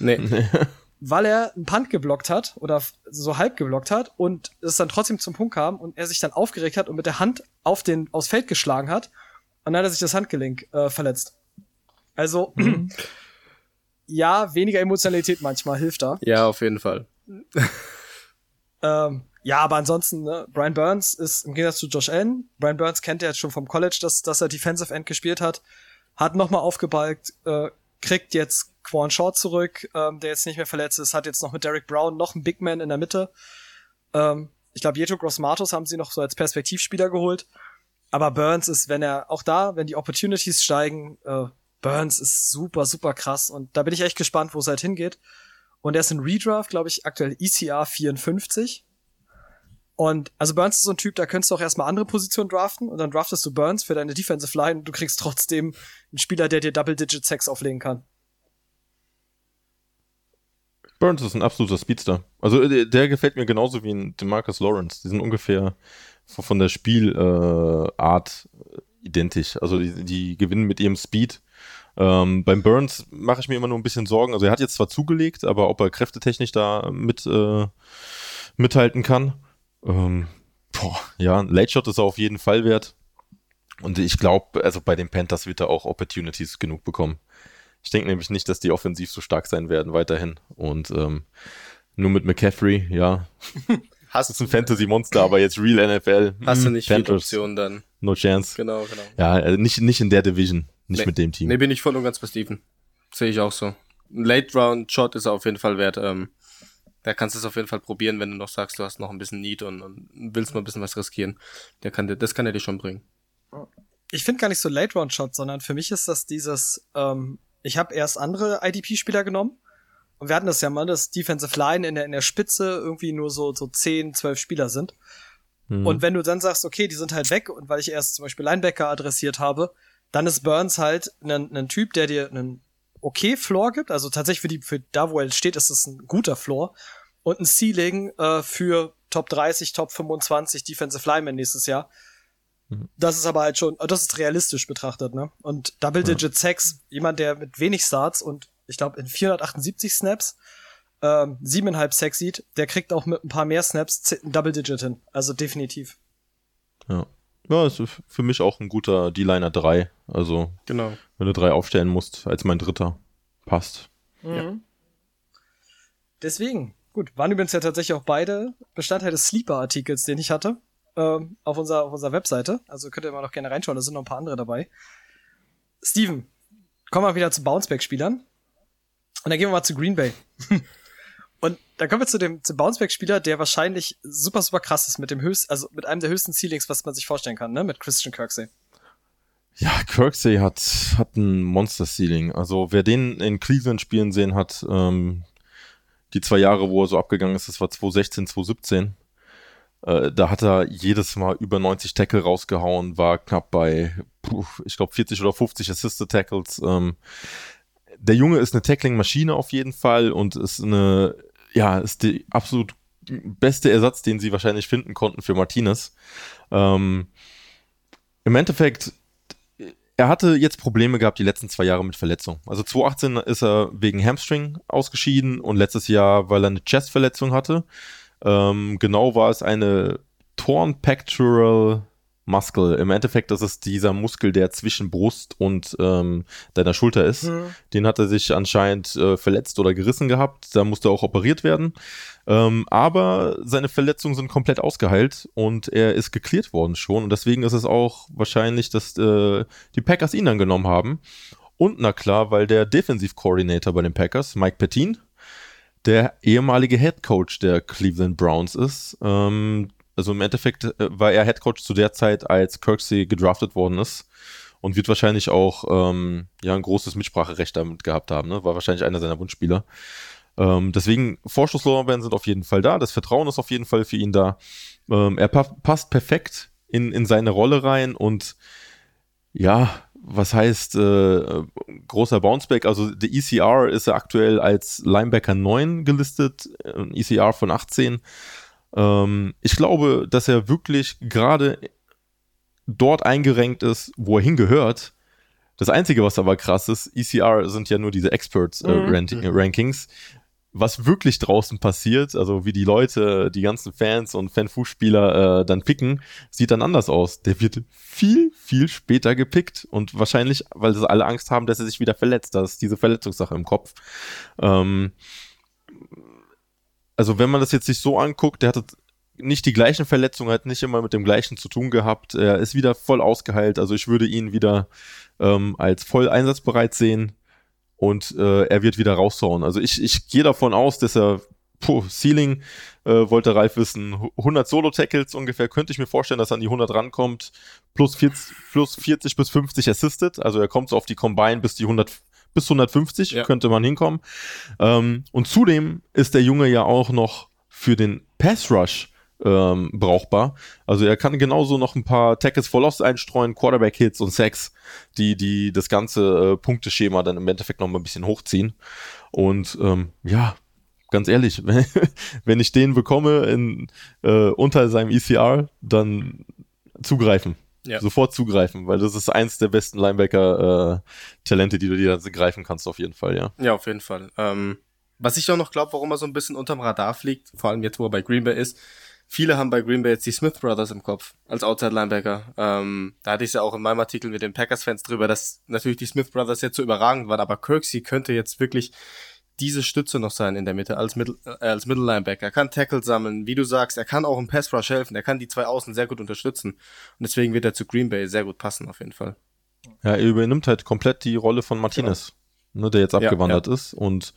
Nee. *laughs* Weil er einen Punt geblockt hat oder so halb geblockt hat und es dann trotzdem zum Punkt kam und er sich dann aufgeregt hat und mit der Hand auf den aufs Feld geschlagen hat und dann hat er sich das Handgelenk äh, verletzt. Also *clears throat* ja, weniger Emotionalität manchmal hilft da. Ja, auf jeden Fall. *laughs* Ähm, ja, aber ansonsten, ne, Brian Burns ist im Gegensatz zu Josh Allen, Brian Burns kennt ja jetzt schon vom College, dass, dass er Defensive End gespielt hat, hat nochmal aufgebalgt, äh, kriegt jetzt Quan Shaw zurück, ähm, der jetzt nicht mehr verletzt ist, hat jetzt noch mit Derek Brown noch einen Big Man in der Mitte. Ähm, ich glaube, Jeto Grossmatos haben sie noch so als Perspektivspieler geholt. Aber Burns ist, wenn er, auch da, wenn die Opportunities steigen, äh, Burns ist super, super krass. Und da bin ich echt gespannt, wo es halt hingeht. Und er ist in Redraft, glaube ich, aktuell ECR 54. Und also Burns ist so ein Typ, da könntest du auch erstmal andere Positionen draften und dann draftest du Burns für deine Defensive Line und du kriegst trotzdem einen Spieler, der dir Double-Digit Sex auflegen kann. Burns ist ein absoluter Speedster. Also der, der gefällt mir genauso wie ein Demarcus Lawrence. Die sind ungefähr von, von der Spielart äh, Art, äh, identisch. Also die, die gewinnen mit ihrem Speed. Ähm, beim Burns mache ich mir immer nur ein bisschen Sorgen. Also er hat jetzt zwar zugelegt, aber ob er kräftetechnisch da mit äh, mithalten kann. Ähm, boah, ja, ein Late Shot ist er auf jeden Fall wert. Und ich glaube, also bei den Panthers wird er auch Opportunities genug bekommen. Ich denke nämlich nicht, dass die offensiv so stark sein werden weiterhin. Und ähm, nur mit McCaffrey, ja, *laughs* Hast, ist ein Fantasy-Monster, aber jetzt Real NFL. hast du hm, nicht viele Panthers, Optionen dann. No chance. Genau, genau. Ja, äh, nicht, nicht in der Division, nicht Nee. mit dem Team. Nee, bin ich voll und ganz bei Steven. Sehe ich auch so. Ein Late-Round-Shot ist er auf jeden Fall wert. Ähm, da kannst du es auf jeden Fall probieren, wenn du noch sagst, du hast noch ein bisschen Need und, und willst mal ein bisschen was riskieren. Der kann, dir- das kann er dir schon bringen. Ich finde gar nicht so Late Round Shot, sondern für mich ist das dieses, ähm, ich habe erst andere IDP-Spieler genommen und wir hatten das ja mal, dass Defensive Line in der, in der Spitze irgendwie nur so, so 10, 12 Spieler sind. Mhm. Und wenn du dann sagst, okay, die sind halt weg und weil ich erst zum Beispiel Linebacker adressiert habe, dann ist Burns halt ein, ein Typ, der dir einen okay Floor gibt. Also tatsächlich für die, für da, wo er steht, ist es ein guter Floor. Und ein Ceiling äh, für Top 30, Top 25 Defensive Linemen nächstes Jahr. Das ist aber halt schon, das ist realistisch betrachtet, ne? Und Double-Digit Sacks, jemand, der mit wenig Starts und ich glaube in 478 Snaps ähm, siebeneinhalb Sacks sieht, der kriegt auch mit ein paar mehr Snaps ein Double-Digit hin. Also definitiv. ja. Ja, ist für mich auch ein guter D-Liner 3. Also, Genau. wenn du drei aufstellen musst, als mein dritter. Passt. Mhm. Deswegen, gut, waren übrigens ja tatsächlich auch beide Bestandteil des Sleeper-Artikels, den ich hatte. ähm, auf, unserer, auf unserer Webseite. Also könnt ihr mal noch gerne reinschauen, da sind noch ein paar andere dabei. Steven, kommen wir wieder zu Bounceback-Spielern. Und dann gehen wir mal zu Green Bay. *laughs* Und dann kommen wir zu dem, zum Bounceback-Spieler, der wahrscheinlich super, super krass ist mit dem höchsten, also mit einem der höchsten Ceilings, was man sich vorstellen kann, ne? Mit Christian Kirksey. Ja, Kirksey hat, hat ein Monster-Ceiling. Also wer den in Cleveland spielen sehen hat, ähm, die zwei Jahre, wo er so abgegangen ist, das war 2016, 2017. Äh, da hat er jedes Mal über 90 Tackle rausgehauen, war knapp bei, puh, ich glaube, 40 oder 50 Assisted Tackles. Ähm, der Junge ist eine Tackling-Maschine auf jeden Fall und ist eine, ja, ist die absolut beste Ersatz, den sie wahrscheinlich finden konnten für Martinez. Ähm, Im Endeffekt, er hatte jetzt Probleme gehabt die letzten zwei Jahre mit Verletzungen. Also 2018 ist er wegen Hamstring ausgeschieden und letztes Jahr, weil er eine Chestverletzung hatte. Ähm, genau war es eine Torn Pectoral Muscle. Im Endeffekt das ist dieser Muskel, der zwischen Brust und ähm, deiner Schulter ist. Mhm. Den hat er sich anscheinend äh, verletzt oder gerissen gehabt. Da musste er auch operiert werden. Ähm, aber seine Verletzungen sind komplett ausgeheilt und er ist geklärt worden schon. Und deswegen ist es auch wahrscheinlich, dass äh, die Packers ihn dann genommen haben. Und na klar, weil der Defensive Coordinator bei den Packers, Mike Pettin, der ehemalige Head Coach der Cleveland Browns ist. Ähm, also im Endeffekt äh, war er Head Coach zu der Zeit, als Kirksey gedraftet worden ist und wird wahrscheinlich auch ähm, ja ein großes Mitspracherecht damit gehabt haben. Ne? War wahrscheinlich einer seiner Wunschspieler. Ähm, deswegen Vorschusslorbeeren sind auf jeden Fall da. Das Vertrauen ist auf jeden Fall für ihn da. Ähm, er pa passt perfekt in, in seine Rolle rein und ja, was heißt äh, großer Bounceback? Also der ECR ist er aktuell als Linebacker 9 gelistet, ein ECR von 18. Ähm, ich glaube, dass er wirklich gerade dort eingerenkt ist, wo er hingehört. Das Einzige, was aber krass ist, ECR sind ja nur diese Experts-Rankings. Äh, mhm. Was wirklich draußen passiert, also wie die Leute, die ganzen Fans und Fanfußspieler äh, dann picken, sieht dann anders aus. Der wird viel, viel später gepickt und wahrscheinlich, weil sie alle Angst haben, dass er sich wieder verletzt. Das ist diese Verletzungssache im Kopf. Ähm, also wenn man das jetzt sich so anguckt, der hatte nicht die gleichen Verletzungen, hat nicht immer mit dem gleichen zu tun gehabt. Er ist wieder voll ausgeheilt. Also ich würde ihn wieder ähm, als voll einsatzbereit sehen und äh, er wird wieder raushauen. Also ich, ich gehe davon aus, dass er puh, Ceiling äh, wollte Ralf wissen, 100 Solo-Tackles ungefähr, könnte ich mir vorstellen, dass er an die 100 rankommt, plus 40, plus 40 bis 50 Assisted, also er kommt so auf die Combine bis die 100, bis 150 ja. könnte man hinkommen. Ähm, und zudem ist der Junge ja auch noch für den Pass Rush ähm, brauchbar. Also er kann genauso noch ein paar Tackles for Loss einstreuen, Quarterback-Hits und Sacks, die, die das ganze äh, Punkteschema dann im Endeffekt noch mal ein bisschen hochziehen. Und ähm, ja, ganz ehrlich, wenn, *laughs* wenn ich den bekomme in, äh, unter seinem ECR, dann zugreifen ja. sofort zugreifen, weil das ist eins der besten Linebacker-Talente, äh, die du dir greifen kannst, auf jeden Fall, ja. Ja, auf jeden Fall. Ähm, was ich auch noch glaube, warum er so ein bisschen unterm Radar fliegt, vor allem jetzt, wo er bei Green Bay ist, viele haben bei Green Bay jetzt die Smith Brothers im Kopf als Outside Linebacker. Ähm, da hatte ich es ja auch in meinem Artikel mit den Packers-Fans drüber, dass natürlich die Smith Brothers jetzt so überragend waren, aber Kirksey könnte jetzt wirklich diese Stütze noch sein in der Mitte als, Mittel, äh, als Mittellinebacker. Er kann Tackle sammeln, wie du sagst, er kann auch im Pass Rush helfen, er kann die zwei Außen sehr gut unterstützen. Und deswegen wird er zu Green Bay sehr gut passen, auf jeden Fall. Ja, er übernimmt halt komplett die Rolle von Martinez, genau. ne, der jetzt abgewandert ja, ja. ist. Und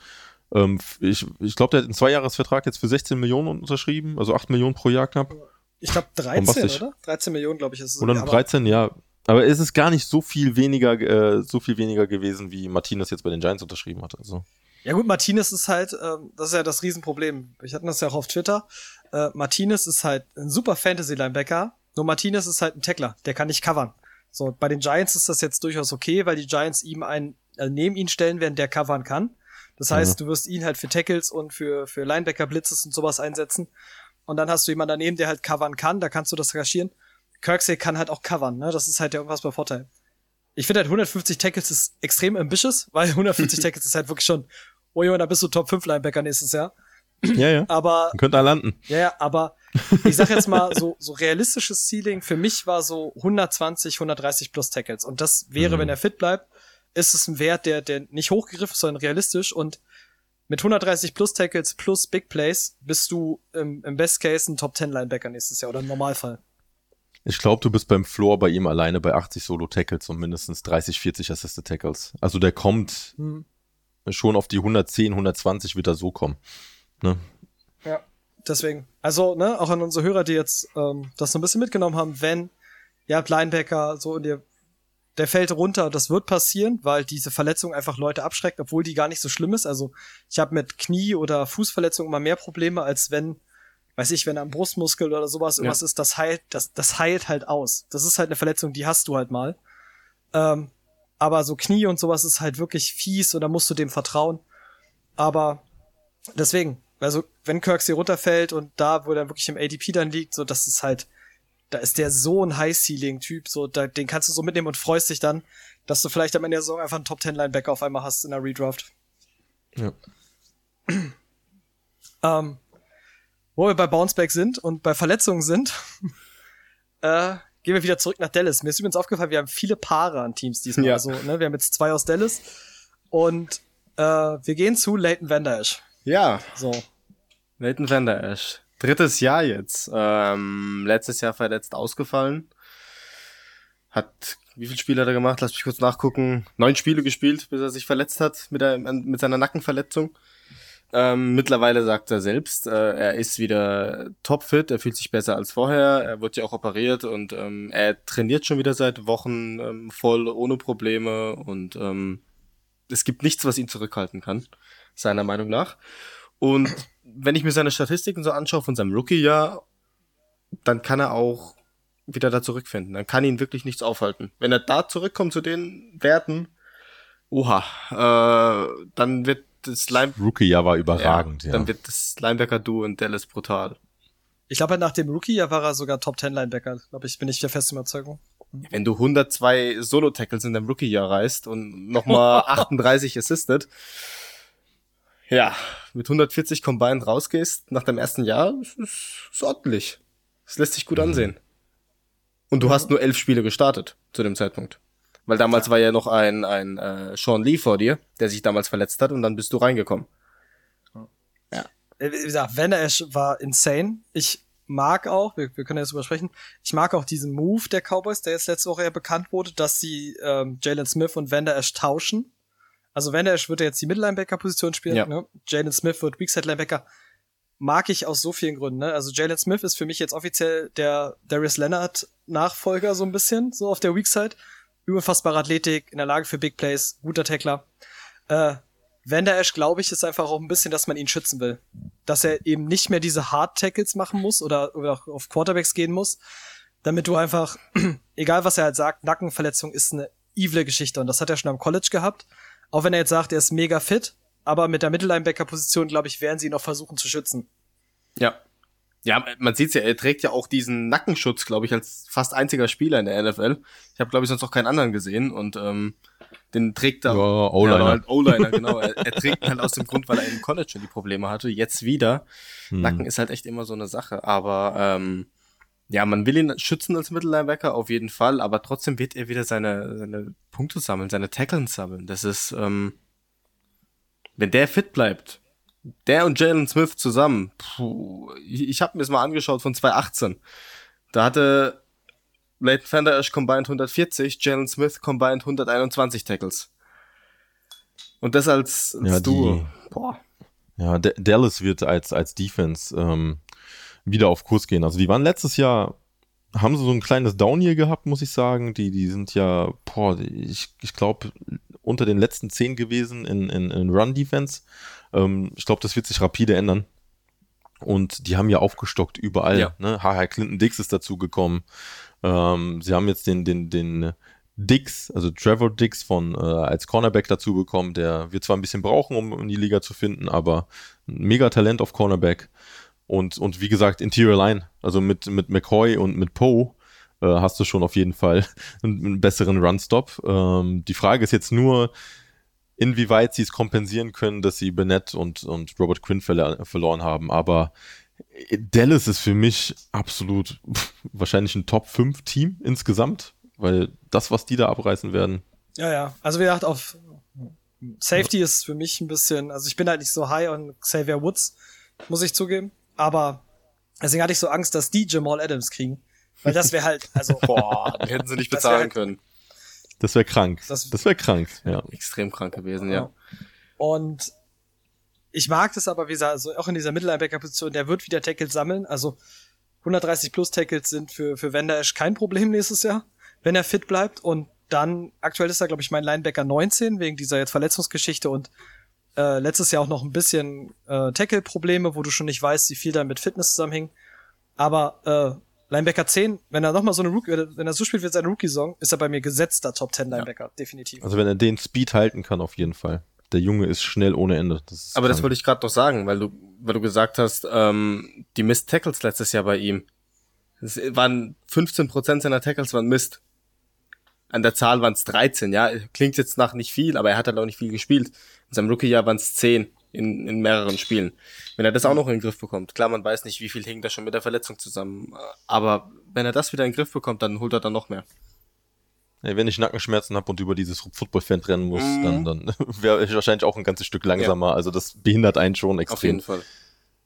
ähm, ich, ich glaube, der hat einen Zweijahresvertrag jetzt für 16 Millionen unterschrieben, also 8 Millionen pro Jahr knapp. Ich glaube 13, oder? 13 Millionen, glaube ich, ist es. Oder 13, ja. Aber es ist gar nicht so viel weniger, äh, so viel weniger gewesen, wie Martinez jetzt bei den Giants unterschrieben hat. Also. Ja gut, Martinez ist halt, ähm, das ist ja das Riesenproblem. Ich hatte das ja auch auf Twitter. Äh, Martinez ist halt ein super Fantasy-Linebacker, nur Martinez ist halt ein Tackler, der kann nicht covern. So, bei den Giants ist das jetzt durchaus okay, weil die Giants ihm einen äh, neben ihn stellen werden, der covern kann. Das heißt, mhm. du wirst ihn halt für Tackles und für, für Linebacker-Blitzes und sowas einsetzen. Und dann hast du jemanden daneben, der halt covern kann, da kannst du das kaschieren. Kirksey kann halt auch covern, ne? Das ist halt der unfassbar Vorteil. Ich finde halt 150 Tackles ist extrem ambitious, weil 150 *laughs* Tackles ist halt wirklich schon oh Junge, da bist du Top 5 Linebacker nächstes Jahr. Ja, ja. Aber. Könnte er landen. Ja, ja, aber ich sag jetzt mal, so, so realistisches Ceiling für mich war so 120, 130 plus Tackles. Und das wäre, mhm. wenn er fit bleibt, ist es ein Wert, der, der nicht hochgegriffen ist, sondern realistisch. Und mit 130 plus Tackles plus Big Plays bist du im, im Best Case ein Top 10 Linebacker nächstes Jahr oder im Normalfall. Ich glaube, du bist beim Floor bei ihm alleine bei 80 Solo-Tackles und mindestens 30, 40 Assisted Tackles. Also der kommt hm. Schon auf die 110, 120 wird er so kommen. Ne? Ja, deswegen. Also, ne, auch an unsere Hörer, die jetzt ähm, das so ein bisschen mitgenommen haben, wenn ja, Linebacker so in der der fällt runter, das wird passieren, weil diese Verletzung einfach Leute abschreckt, obwohl die gar nicht so schlimm ist. Also ich habe mit Knie- oder Fußverletzungen immer mehr Probleme, als wenn weiß ich, wenn am Brustmuskel oder sowas irgendwas ja. ist, das heilt, das, das heilt halt aus. Das ist halt eine Verletzung, die hast du halt mal. Ähm, aber so Knie und sowas ist halt wirklich fies und da musst du dem vertrauen. Aber deswegen, also wenn Kirksey runterfällt und da, wo er wirklich im ADP dann liegt, so das ist halt, da ist der so ein High-Ceiling-Typ, so da, den kannst du so mitnehmen und freust dich dann, dass du vielleicht am Ende der Saison einfach einen Top-10-Linebacker auf einmal hast in der Redraft. Ja. *clears throat* ähm, wo wir bei Bounceback sind und bei Verletzungen sind, *laughs* äh, gehen wir wieder zurück nach Dallas. Mir ist übrigens aufgefallen, wir haben viele Paare an Teams diesmal. Ja. Also, ne, wir haben jetzt zwei aus Dallas und äh, wir gehen zu Leighton Vander Esch. Ja. So. Leighton Vander Esch. Drittes Jahr jetzt. Ähm, letztes Jahr verletzt ausgefallen. Hat, wie viele Spiele hat er gemacht? Lass mich kurz nachgucken. Neun Spiele gespielt, bis er sich verletzt hat mit, der, mit seiner Nackenverletzung. Ähm, mittlerweile sagt er selbst, äh, er ist wieder topfit, er fühlt sich besser als vorher, er wird ja auch operiert und ähm, er trainiert schon wieder seit Wochen ähm, voll ohne Probleme und ähm, es gibt nichts, was ihn zurückhalten kann, seiner Meinung nach. Und wenn ich mir seine Statistiken so anschaue von seinem Rookie-Jahr, dann kann er auch wieder da zurückfinden. Dann kann ihn wirklich nichts aufhalten. Wenn er da zurückkommt zu den Werten, oha, äh, dann wird das Rookie-Jahr war überragend, ja, ja. Dann wird das Linebacker-Duo in Dallas brutal. Ich glaube, nach dem Rookie-Jahr war er sogar Top 10 Linebacker, glaube ich, bin ich der festen Überzeugung. Wenn du 102 Solo-Tackles in deinem Rookie-Jahr reißt und nochmal 38 *laughs* assisted, ja, mit 140 Combined rausgehst nach deinem ersten Jahr, ist, ist ordentlich. Das lässt sich gut mhm. ansehen. Und du hast nur elf Spiele gestartet zu dem Zeitpunkt. Weil damals war ja noch ein, ein äh, Sean Lee vor dir, der sich damals verletzt hat und dann bist du reingekommen. Ja. Äh, wie gesagt, Van Ash war insane. Ich mag auch, wir, wir können jetzt drüber sprechen, ich mag auch diesen Move der Cowboys, der jetzt letzte Woche ja bekannt wurde, dass sie ähm, Jalen Smith und Van Ash tauschen. Also Van Ash wird ja jetzt die Mittellinebacker-Position spielen, ja. ne? Jalen Smith wird Weakside-Linebacker. Mag ich aus so vielen Gründen, ne? Also Jalen Smith ist für mich jetzt offiziell der Darius Leonard Nachfolger so ein bisschen, so auf der Weakside unfassbare Athletik, in der Lage für Big Plays, guter Tackler. Äh, Vander Ash, glaube ich, ist einfach auch ein bisschen, dass man ihn schützen will. Dass er eben nicht mehr diese Hard Tackles machen muss oder, oder auf Quarterbacks gehen muss, damit du einfach, *clears throat* egal was er halt sagt, Nackenverletzung ist eine evil Geschichte und das hat er schon am College gehabt. Auch wenn er jetzt sagt, er ist mega fit, aber mit der Mittellinebacker-Position, glaube ich, werden sie ihn auch versuchen zu schützen. Ja, ja, man sieht's ja, er trägt ja auch diesen Nackenschutz, glaube ich, als fast einziger Spieler in der NFL. Ich habe, glaube ich, sonst auch keinen anderen gesehen und ähm, den trägt er. Ja, O-Liner. Halt O-Liner, genau. er, er trägt halt aus dem Grund, weil er im College schon die Probleme hatte. Jetzt wieder. Hm. Nacken ist halt echt immer so eine Sache. Aber ähm, ja, man will ihn schützen als Mittellinebacker auf jeden Fall, aber trotzdem wird er wieder seine, seine Punkte sammeln, seine Tackles sammeln. Das ist, ähm, wenn der fit bleibt, der und Jalen Smith zusammen, puh, ich, ich habe mir das mal angeschaut von 2018. Da hatte Leighton Fender Ash combined 140, Jalen Smith combined 121 Tackles. Und das als, als ja, Duo. Boah. Ja, D Dallas wird als, als Defense ähm, wieder auf Kurs gehen. Also die waren letztes Jahr, haben sie so ein kleines Down hier gehabt, muss ich sagen. Die, die sind ja, boah, ich, ich glaube, unter den letzten zehn gewesen in, in, in Run-Defense. Ähm, ich glaube, das wird sich rapide ändern. Und die haben ja aufgestockt überall. Ja. Ne? H.H. Clinton Dix ist dazugekommen. Ähm, sie haben jetzt den, den, den Dix, also Trevor Dix von äh, als Cornerback dazu bekommen. Der wird zwar ein bisschen brauchen, um in die Liga zu finden, aber ein mega Talent auf Cornerback. Und, und wie gesagt, Interior Line, also mit, mit McCoy und mit Poe äh, hast du schon auf jeden Fall *laughs* einen, einen besseren Run-Stop. Ähm, die Frage ist jetzt nur, inwieweit sie es kompensieren können, dass sie Bennett und, und Robert Quinn verle verloren haben. Aber Dallas ist für mich absolut wahrscheinlich ein Top 5 Team insgesamt, weil das, was die da abreißen werden. Ja, ja. Also wie gesagt, auf Safety ist für mich ein bisschen, also ich bin halt nicht so high on Xavier Woods, muss ich zugeben. Aber deswegen hatte ich so Angst, dass die Jamal Adams kriegen. Weil das wäre halt, also. *laughs* Boah, hätten sie nicht bezahlen halt- können. Das wäre krank. Das- Das, wäre krank, ja. Extrem krank gewesen, ja. Und ich mag das aber, wie gesagt, also auch in dieser Mittellinebacker-Position, der wird wieder Tackles sammeln. Also 130 plus Tackles sind für, für Van Der Esch kein Problem nächstes Jahr, wenn er fit bleibt. Und dann, aktuell ist er, glaube ich, mein Linebacker 19 wegen dieser jetzt Verletzungsgeschichte und äh, letztes Jahr auch noch ein bisschen äh, Tackle-Probleme, wo du schon nicht weißt, wie viel da mit Fitness zusammenhängt. Aber äh, Linebacker 10, wenn er nochmal so eine Rookie, wenn er so spielt wie seine Rookie-Song, ist er bei mir gesetzter Top 10 Linebacker, definitiv. Also wenn er den Speed halten kann, auf jeden Fall. Der Junge ist schnell ohne Ende. Das ist Aber das krank. wollte ich gerade noch sagen, weil du, weil du gesagt hast, ähm, die Missed Tackles letztes Jahr bei ihm. Es waren 15% seiner Tackles waren Mist. An der Zahl waren es 13, ja. Klingt jetzt nach nicht viel, aber er hat halt auch nicht viel gespielt. In seinem Rookie-Jahr waren es 10 in, in mehreren Spielen. Wenn er das auch noch in den Griff bekommt, klar, man weiß nicht, wie viel hing da schon mit der Verletzung zusammen. Aber wenn er das wieder in den Griff bekommt, dann holt er dann noch mehr. Ey, wenn ich Nackenschmerzen habe und über dieses Footballfeld rennen muss, Mhm. dann, dann *laughs* wäre ich wahrscheinlich auch ein ganzes Stück langsamer. Also das behindert einen schon extrem. Auf jeden Fall.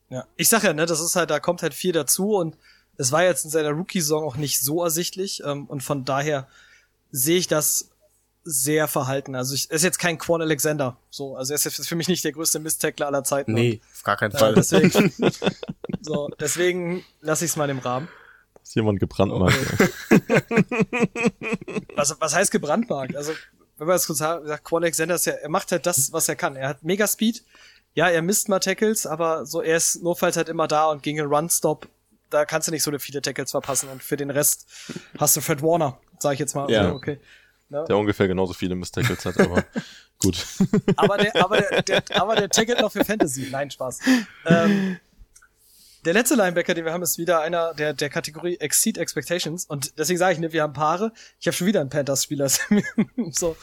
Ja, ich sag ja, ne, das ist halt, da kommt halt viel dazu und es war jetzt in seiner Rookie-Saison auch nicht so ersichtlich ähm, und von daher sehe ich das sehr verhalten. Also ich, er ist jetzt kein Quan Alexander, so, also er ist jetzt für mich nicht der größte Misttackler aller Zeiten. Nee, auf gar keinen Und, Fall. äh, deswegen, *laughs* so, deswegen lasse ich es mal im Rahmen. Ist jemand gebrandmarkt. *laughs* Was, was heißt gebrandmarkt? Also, wenn man das kurz sagt, sagt, Quan Alexander ist ja, er macht halt das, was er kann. Er hat mega Speed. Ja, er misst mal Tackles, aber so, er ist notfalls halt immer da und gegen einen Run-Stop, da kannst du nicht so viele Tackles verpassen und für den Rest hast du Fred Warner, sag ich jetzt mal. Ja. Also, okay. Der ungefähr genauso viele Mistackles hat, aber *laughs* gut. Aber der, aber der, der, aber der tackelt noch für Fantasy. Nein, Spaß. Ähm, der letzte Linebacker, den wir haben, ist wieder einer der, der Kategorie Exceed Expectations. Und deswegen sage ich, ne, wir haben Paare. Ich habe schon wieder einen Panthers-Spieler. *laughs* so.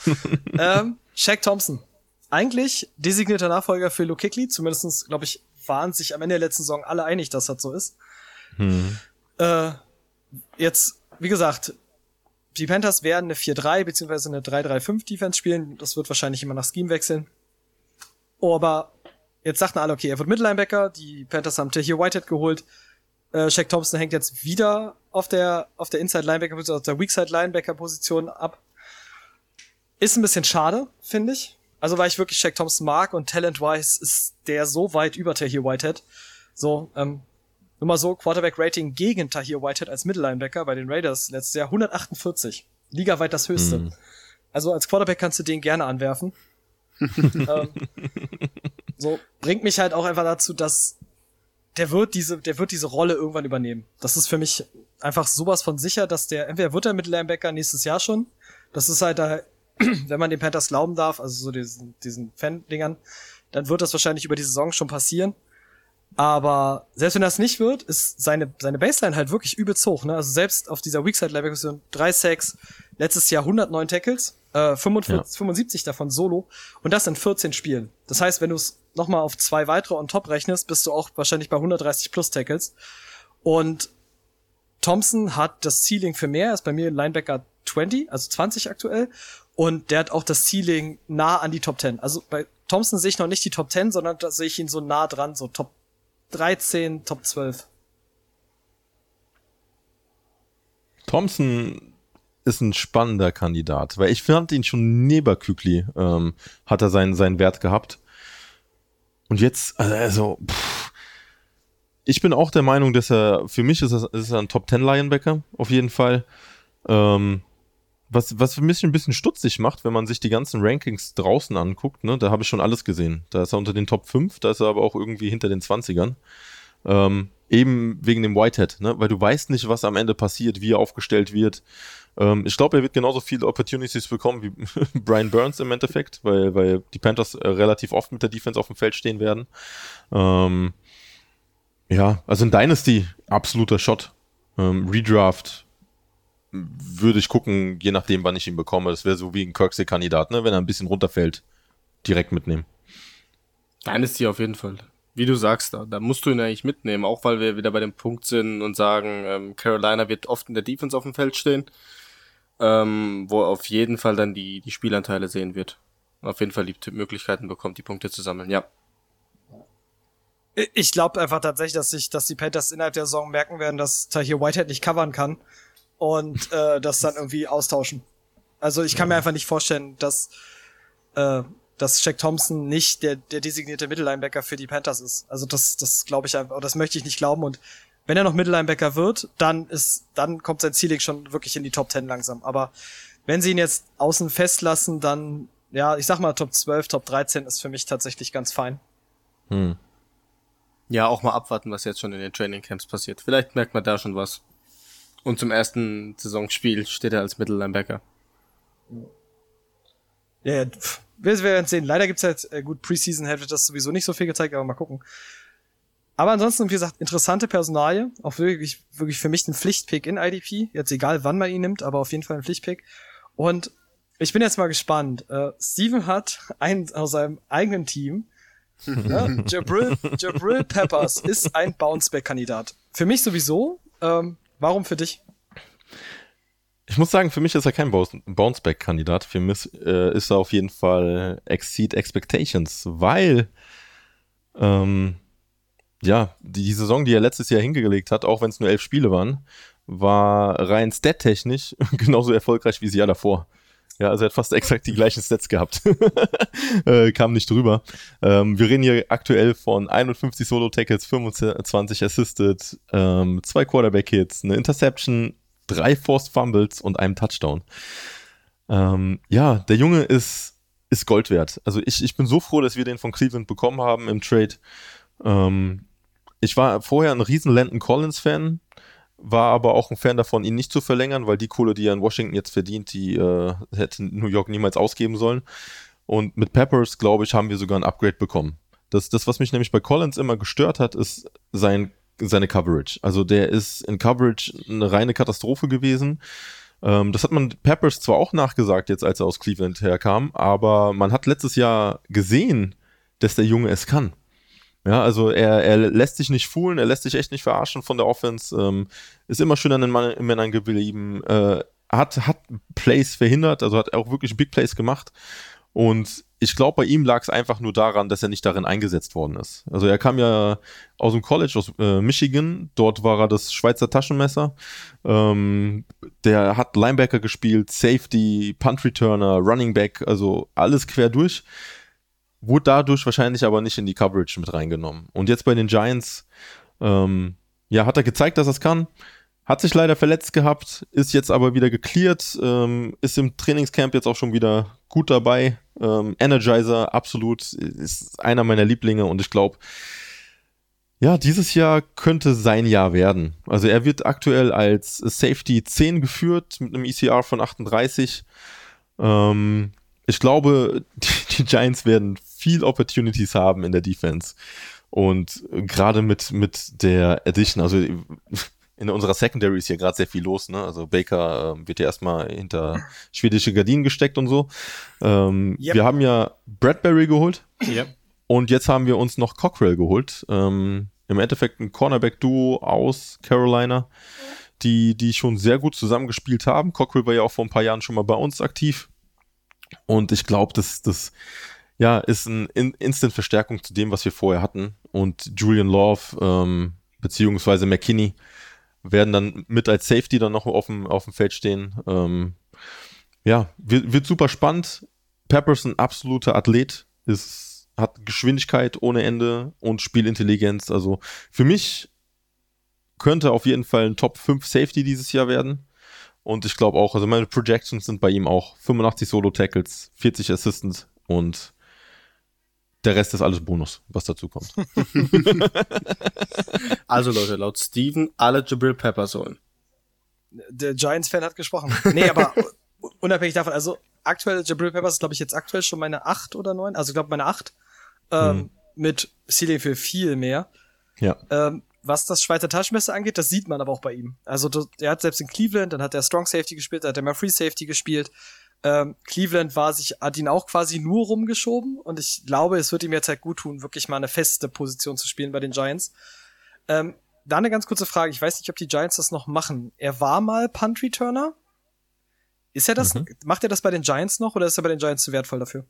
ähm, Shaq Thompson. Eigentlich designierter Nachfolger für Luke Kuechly. Zumindestens, glaube ich, waren sich am Ende der letzten Saison alle einig, dass das so ist. Hm. Äh, jetzt, wie gesagt, die Panthers werden eine 4-3 beziehungsweise eine 3-3-5 Defense spielen. Das wird wahrscheinlich immer nach Scheme wechseln. Oh, aber jetzt sagten alle, okay, er wird Mittellinebacker. Die Panthers haben hier Whitehead geholt. Äh, Shaq Thompson hängt jetzt wieder auf der, auf der Inside Linebacker Position, auf der Weakside Linebacker Position ab. Ist ein bisschen schade, finde ich. Also, weil ich wirklich Shaq Thompson mag und talent-wise ist der so weit über Tahir Whitehead. So, ähm, nur mal so, Quarterback-Rating gegen Tahir Whitehead als Mittellinebacker bei den Raiders letztes Jahr 148. Ligaweit das höchste. Hm. Also als Quarterback kannst du den gerne anwerfen. *laughs* ähm, so, bringt mich halt auch einfach dazu, dass der wird diese, der wird diese Rolle irgendwann übernehmen. Das ist für mich einfach sowas von sicher, dass der, entweder wird er Mittellinebacker nächstes Jahr schon. Das ist halt da, *clears throat* wenn man den Panthers glauben darf, also so diesen, diesen Fan-Dingern, dann wird das wahrscheinlich über die Saison schon passieren. Aber selbst wenn das nicht wird, ist seine, seine Baseline halt wirklich übelst hoch. Ne? Also selbst auf dieser Weakside-Level-Version 3 Sacks, letztes Jahr 109 Tackles, äh, 45, Ja. 75 davon solo und das in 14 Spielen. Das heißt, wenn du es nochmal auf zwei weitere on top rechnest, bist du auch wahrscheinlich bei 130 plus Tackles. Und Thompson hat das Ceiling für mehr, ist bei mir Linebacker 20, also 20 aktuell. Und der hat auch das Ceiling nah an die Top 10. Also bei Thompson sehe ich noch nicht die Top 10, sondern da sehe ich ihn so nah dran, so Top 13, Top 12. Thompson ist ein spannender Kandidat, weil ich fand ihn schon neben Kükli, ähm, hat er seinen, seinen Wert gehabt. Und jetzt, also, pff, ich bin auch der Meinung, dass er, für mich ist er, ist er ein Top 10 Linebacker, auf jeden Fall. Ähm, was, was mich ein bisschen stutzig macht, wenn man sich die ganzen Rankings draußen anguckt, ne, da habe ich schon alles gesehen. Da ist er unter den Top 5, da ist er aber auch irgendwie hinter den 20ern. Ähm, eben wegen dem Whitehead, ne? weil du weißt nicht, was am Ende passiert, wie er aufgestellt wird. Ähm, ich glaube, er wird genauso viele Opportunities bekommen wie *laughs* Brian Burns im Endeffekt, weil, weil die Panthers äh, relativ oft mit der Defense auf dem Feld stehen werden. Ähm, ja, also in Dynasty absoluter Shot. Ähm, Redraft würde ich gucken, je nachdem, wann ich ihn bekomme. Das wäre so wie ein Kirksey-Kandidat, ne? wenn er ein bisschen runterfällt, direkt mitnehmen. Dynasty auf jeden Fall. Wie du sagst, da, da musst du ihn eigentlich mitnehmen, auch weil wir wieder bei dem Punkt sind und sagen, ähm, Carolina wird oft in der Defense auf dem Feld stehen, ähm, wo er auf jeden Fall dann die, die Spielanteile sehen wird. Und auf jeden Fall die Möglichkeiten bekommt, die Punkte zu sammeln, ja. Ich glaube einfach tatsächlich, dass sich, dass die Panthers innerhalb der Saison merken werden, dass Tahir Whitehead nicht covern kann. Und äh, das dann irgendwie austauschen. Also ich kann mir einfach nicht vorstellen, dass, äh, dass Shaq Thompson nicht der, der designierte Mittellinebacker für die Panthers ist. Also das, das glaube ich einfach, das möchte ich nicht glauben. Und wenn er noch Mittellinebacker wird, dann ist, dann kommt sein Ceiling schon wirklich in die Top 10 langsam. Aber wenn sie ihn jetzt außen festlassen, dann, ja, ich sag mal Top 12, Top 13 ist für mich tatsächlich ganz fein. Hm. Ja, auch mal abwarten, was jetzt schon in den Trainingcamps passiert. Vielleicht merkt man da schon was. Und zum ersten Saisonspiel steht er als Mittellinebacker. Ja, ja wir werden sehen. Leider gibt's halt, äh, gut, Preseason hätte das sowieso nicht so viel gezeigt, aber mal gucken. Aber ansonsten, wie gesagt, interessante Personalie. Auch wirklich, wirklich für mich ein Pflichtpick in IDP. Jetzt egal, wann man ihn nimmt, aber auf jeden Fall ein Pflichtpick. Und ich bin jetzt mal gespannt. Äh, Steven hat einen aus seinem eigenen Team. *laughs* ja, Jabril, Jabril Peppers ist ein Bounceback-Kandidat. Für mich sowieso. Ähm, warum für dich? Ich muss sagen, für mich ist er kein Bounceback-Kandidat. Für mich äh, ist er auf jeden Fall Exceed Expectations, weil ähm, ja, die, Saison, die er letztes Jahr hingelegt hat, auch wenn es nur elf Spiele waren, war rein stat-technisch *laughs* genauso erfolgreich wie sie ja davor. Ja, also er hat fast *laughs* exakt die gleichen Stats gehabt. *laughs* äh, kam nicht drüber. Ähm, wir reden hier aktuell von 51 Solo-Tackles, 25 Assisted, ähm, zwei Quarterback-Hits, eine Interception, drei Forced Fumbles und einem Touchdown. Ähm, ja, der Junge ist, ist Gold wert. Also ich, ich bin so froh, dass wir den von Cleveland bekommen haben im Trade. Ähm, ich war vorher ein riesen Landon Collins-Fan, war aber auch ein Fan davon, ihn nicht zu verlängern, weil die Kohle, die er in Washington jetzt verdient, die äh, hätte New York niemals ausgeben sollen. Und mit Peppers, glaube ich, haben wir sogar ein Upgrade bekommen. Das, das, was mich nämlich bei Collins immer gestört hat, ist sein, seine Coverage. Also der ist in Coverage eine reine Katastrophe gewesen. Ähm, das hat man Peppers zwar auch nachgesagt, jetzt als er aus Cleveland herkam, aber man hat letztes Jahr gesehen, dass der Junge es kann. Ja, also er, er lässt sich nicht foolen, er lässt sich echt nicht verarschen von der Offense, ähm, ist immer schön an den Mann, Männern geblieben, äh, hat, hat Plays verhindert, also hat auch wirklich Big Plays gemacht. Und ich glaube, bei ihm lag es einfach nur daran, dass er nicht darin eingesetzt worden ist. Also er kam ja aus dem College, aus äh, Michigan. Dort war er das Schweizer Taschenmesser. Ähm, der hat Linebacker gespielt, Safety, Punt Returner, Running Back, also alles quer durch wurde dadurch wahrscheinlich aber nicht in die Coverage mit reingenommen. Und jetzt bei den Giants, ähm, ja, hat er gezeigt, dass er es kann. Hat sich leider verletzt gehabt, ist jetzt aber wieder geklärt, ähm, ist im Trainingscamp jetzt auch schon wieder gut dabei. Ähm, Energizer, absolut, ist einer meiner Lieblinge und ich glaube, ja, dieses Jahr könnte sein Jahr werden. Also er wird aktuell als Safety 10 geführt mit einem ECR von 38. Ähm, ich glaube, die, *laughs* die Giants werden viel Opportunities haben in der Defense. Und gerade mit, mit der Addition, also in unserer Secondary ist hier gerade sehr viel los, ne? Also Baker äh, wird ja erstmal hinter schwedische Gardinen gesteckt und so. Ähm, yep. Wir haben ja Bradbury geholt. Yep. Und jetzt haben wir uns noch Cockrell geholt. Ähm, Im Endeffekt ein Cornerback-Duo aus Carolina, die, die schon sehr gut zusammengespielt haben. Cockrell war ja auch vor ein paar Jahren schon mal bei uns aktiv. Und ich glaube, das, das ja, ist eine in Instant-Verstärkung zu dem, was wir vorher hatten. Und Julian Love ähm, beziehungsweise McKinney werden dann mit als Safety dann noch auf dem, auf dem Feld stehen. Ähm, ja, wird, wird super spannend. Peppers ein absoluter Athlet, ist, hat Geschwindigkeit ohne Ende und Spielintelligenz. Also für mich könnte auf jeden Fall ein Top 5 Safety dieses Jahr werden. Und ich glaube auch, also meine Projections sind bei ihm auch 85 Solo-Tackles, 40 Assistants und der Rest ist alles Bonus, was dazu kommt. *laughs* also Leute, laut Steven alle Jabril Peppers holen. Der Giants-Fan hat gesprochen. Nee, aber *laughs* unabhängig davon, also aktuell Jabril Peppers ist, glaube ich, jetzt aktuell schon meine 8 oder 9, also ich glaube meine 8. Ähm, mhm. Mit Ceiling für viel mehr. Ja. Ähm, was das Schweizer Taschenmesser angeht, das sieht man aber auch bei ihm. Also er hat selbst in Cleveland, dann hat er Strong Safety gespielt, dann hat er mal Free Safety gespielt. Ähm, Cleveland war sich, hat ihn auch quasi nur rumgeschoben und ich glaube, es wird ihm jetzt halt gut tun, wirklich mal eine feste Position zu spielen bei den Giants. Ähm, da eine ganz kurze Frage. Ich weiß nicht, ob die Giants das noch machen. Er war mal Punt Returner. Ist er das, mhm. macht er das bei den Giants noch oder ist er bei den Giants zu wertvoll dafür?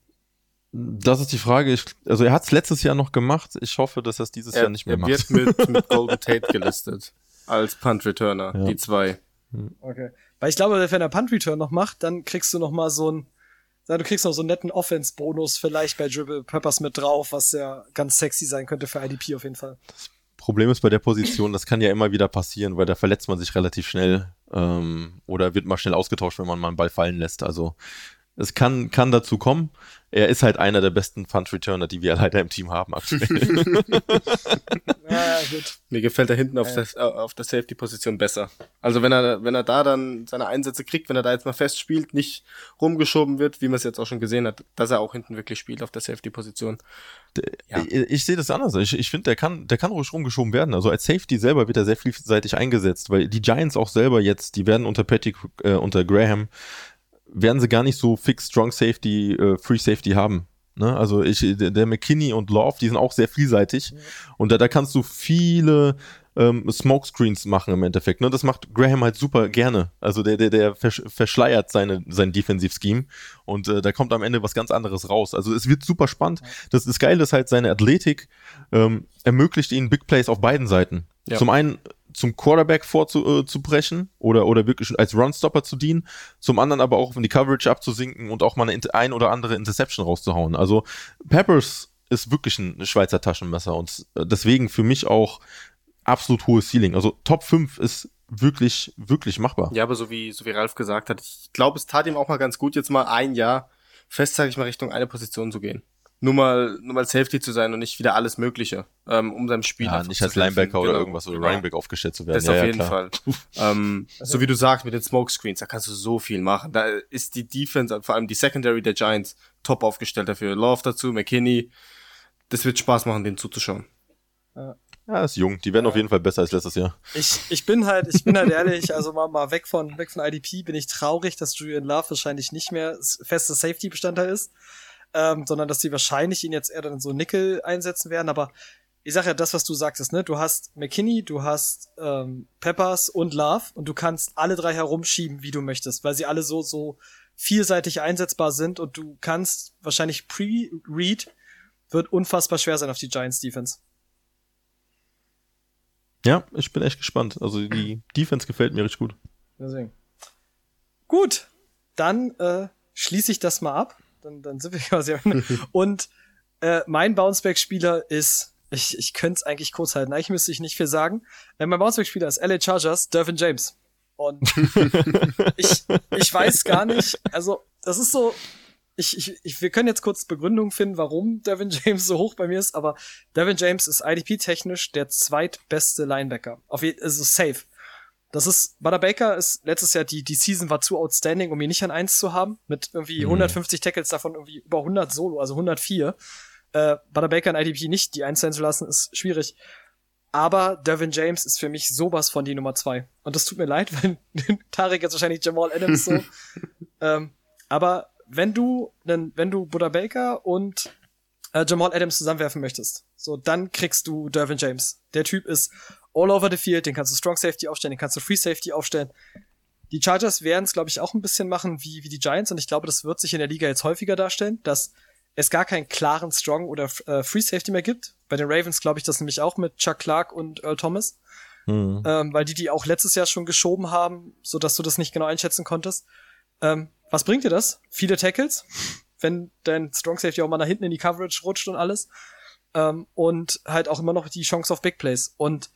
Das ist die Frage. Ich, also er hat es letztes Jahr noch gemacht. Ich hoffe, dass er es dieses er, Jahr nicht mehr macht. Er wird mit, *laughs* mit Golden Tate gelistet als Punt Returner, ja. die zwei. Okay. Weil ich glaube, wenn er Punt Return noch macht, dann kriegst du noch mal so ein, du kriegst noch so einen netten Offense-Bonus vielleicht bei Dribble Peppers mit drauf, was ja ganz sexy sein könnte für IDP auf jeden Fall. Problem ist bei der Position, das kann ja immer wieder passieren, weil da verletzt man sich relativ schnell ähm, oder wird mal schnell ausgetauscht, wenn man mal einen Ball fallen lässt. Also es kann, kann dazu kommen. Er ist halt einer der besten Punt-Returner, die wir leider im Team haben aktuell. *laughs* ja, gut. Mir gefällt er hinten auf, ja. der, auf der Safety-Position besser. Also wenn er, wenn er da dann seine Einsätze kriegt, wenn er da jetzt mal fest spielt, nicht rumgeschoben wird, wie man es jetzt auch schon gesehen hat, dass er auch hinten wirklich spielt auf der Safety-Position. Ja. Ich, ich sehe das anders. Ich, ich finde, der kann, der kann ruhig rumgeschoben werden. Also als Safety selber wird er sehr vielseitig eingesetzt, weil die Giants auch selber jetzt, die werden unter Patty, äh, unter Graham werden sie gar nicht so fix Strong Safety, äh, Free Safety haben. Ne? Also ich, der McKinney und Love, die sind auch sehr vielseitig. Ja. Und da, da kannst du viele ähm, Smokescreens machen im Endeffekt. Ne? Das macht Graham halt super gerne. Also der, der, der versch verschleiert seine, sein Defensiv-Scheme und äh, da kommt am Ende was ganz anderes raus. Also es wird super spannend. Das, das Geile ist halt, seine Athletik ähm, ermöglicht ihnen Big Plays auf beiden Seiten. Ja. Zum einen zum Quarterback vorzubrechen äh, oder, oder wirklich als Runstopper zu dienen, zum anderen aber auch, um die Coverage abzusinken und auch mal eine ein oder andere Interception rauszuhauen. Also Peppers ist wirklich ein Schweizer Taschenmesser und äh, deswegen für mich auch absolut hohes Ceiling. Also Top 5 ist wirklich, wirklich machbar. Ja, aber so wie, so wie Ralf gesagt hat, ich glaube, es tat ihm auch mal ganz gut, jetzt mal ein Jahr fest, sage ich mal, Richtung eine Position zu gehen nur mal, nur mal Safety zu sein und nicht wieder alles Mögliche, ähm, um seinem Spiel ja, nicht als Linebacker oder genau. irgendwas oder Running Back aufgestellt zu werden. Das ja, auf jeden klar. Fall. *laughs* ähm, also, so wie du sagst, mit den Smokescreens, da kannst du so viel machen. Da ist die Defense, vor allem die Secondary der Giants, top aufgestellt dafür. Love dazu, McKinney. Das wird Spaß machen, den zuzuschauen. Ja. Ja, ist jung. Die werden ja. auf jeden Fall besser als letztes Jahr. Ich, ich bin halt, ich bin halt ehrlich, also mal, mal weg von, weg von IDP bin ich traurig, dass Julian Love wahrscheinlich nicht mehr festes Safety-Bestandteil ist ähm, sondern dass sie wahrscheinlich ihn jetzt eher dann so Nickel einsetzen werden. Aber ich sag ja das, was du sagtest, ne? Du hast McKinney, du hast ähm, Peppers und Love und du kannst alle drei herumschieben, wie du möchtest, weil sie alle so, so vielseitig einsetzbar sind und du kannst wahrscheinlich Pre-Read wird unfassbar schwer sein auf die Giants Defense. Ja, ich bin echt gespannt. Also die *clears throat* Defense gefällt mir richtig gut. Deswegen. Gut, dann äh, schließe ich das mal ab dann, dann sind wir *laughs* quasi. *laughs* und äh, mein Bounceback-Spieler ist, ich, ich könnte es eigentlich kurz halten, eigentlich müsste ich nicht viel sagen. Äh, mein Bounceback-Spieler ist LA Chargers, Dervin James. Und *laughs* ich, ich weiß gar nicht, also das ist so, ich, ich, ich, wir können jetzt kurz Begründung finden, warum Devin James so hoch bei mir ist, aber Devin James ist IDP-technisch der zweitbeste Linebacker. Auf jeden, also safe. Das ist, Butter Baker ist letztes Jahr, die, die Season war zu outstanding, um ihn nicht an eins zu haben. Mit irgendwie mhm. 150 Tackles, davon irgendwie über 100 Solo, also 104. Äh, Butter Baker in IDP nicht die eins sein zu lassen, ist schwierig. Aber Devin James ist für mich sowas von die Nummer zwei. Und das tut mir leid, *laughs* weil Tarek jetzt wahrscheinlich Jamal Adams so. *laughs* ähm, aber wenn du, wenn du Buddha Baker und äh, Jamal Adams zusammenwerfen möchtest, so, dann kriegst du Dervin James. Der Typ ist all over the field, den kannst du Strong Safety aufstellen, den kannst du Free Safety aufstellen. Die Chargers werden es, glaube ich, auch ein bisschen machen wie, wie die Giants und ich glaube, das wird sich in der Liga jetzt häufiger darstellen, dass es gar keinen klaren Strong oder äh, Free Safety mehr gibt. Bei den Ravens glaube ich das nämlich auch mit Chuck Clark und Earl Thomas, mhm. ähm, weil die die auch letztes Jahr schon geschoben haben, so dass du das nicht genau einschätzen konntest. Ähm, was bringt dir das? Viele Tackles, wenn dein Strong Safety auch mal nach hinten in die Coverage rutscht und alles. Ähm, und halt auch immer noch die Chance auf Big Plays. Und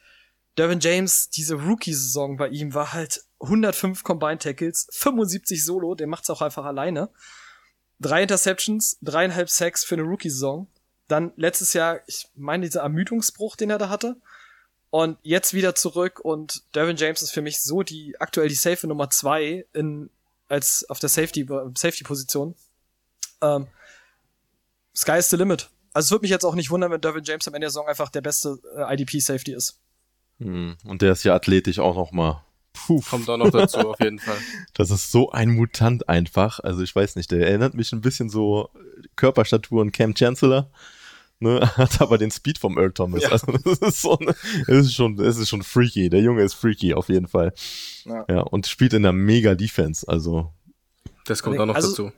Dervin James, diese Rookie-Saison bei ihm war halt 105 Combined Tackles, 75 Solo, der macht's auch einfach alleine. Drei Interceptions, dreieinhalb Sacks für eine Rookie-Saison. Dann letztes Jahr, ich meine, dieser Ermüdungsbruch, den er da hatte. Und jetzt wieder zurück und Dervin James ist für mich so die aktuell die safe Nummer zwei in als auf der Safety Safety Position. Ähm, Sky is the limit. Also es würde mich jetzt auch nicht wundern, wenn Dervin James am Ende der Saison einfach der beste äh, IDP Safety ist. Hm, und der ist ja athletisch auch noch mal. Puh. Kommt auch noch dazu, auf jeden Fall. *laughs* Das ist so ein Mutant einfach. Also ich weiß nicht, der erinnert mich ein bisschen so Körperstatur und Cam Chancellor. Ne, *laughs* hat aber den Speed vom Earl Thomas. Ja. Also das ist, so eine, das ist schon, das ist schon freaky. Der Junge ist freaky auf jeden Fall. Ja, ja und spielt in einer mega Defense. Also das kommt auch noch also, dazu.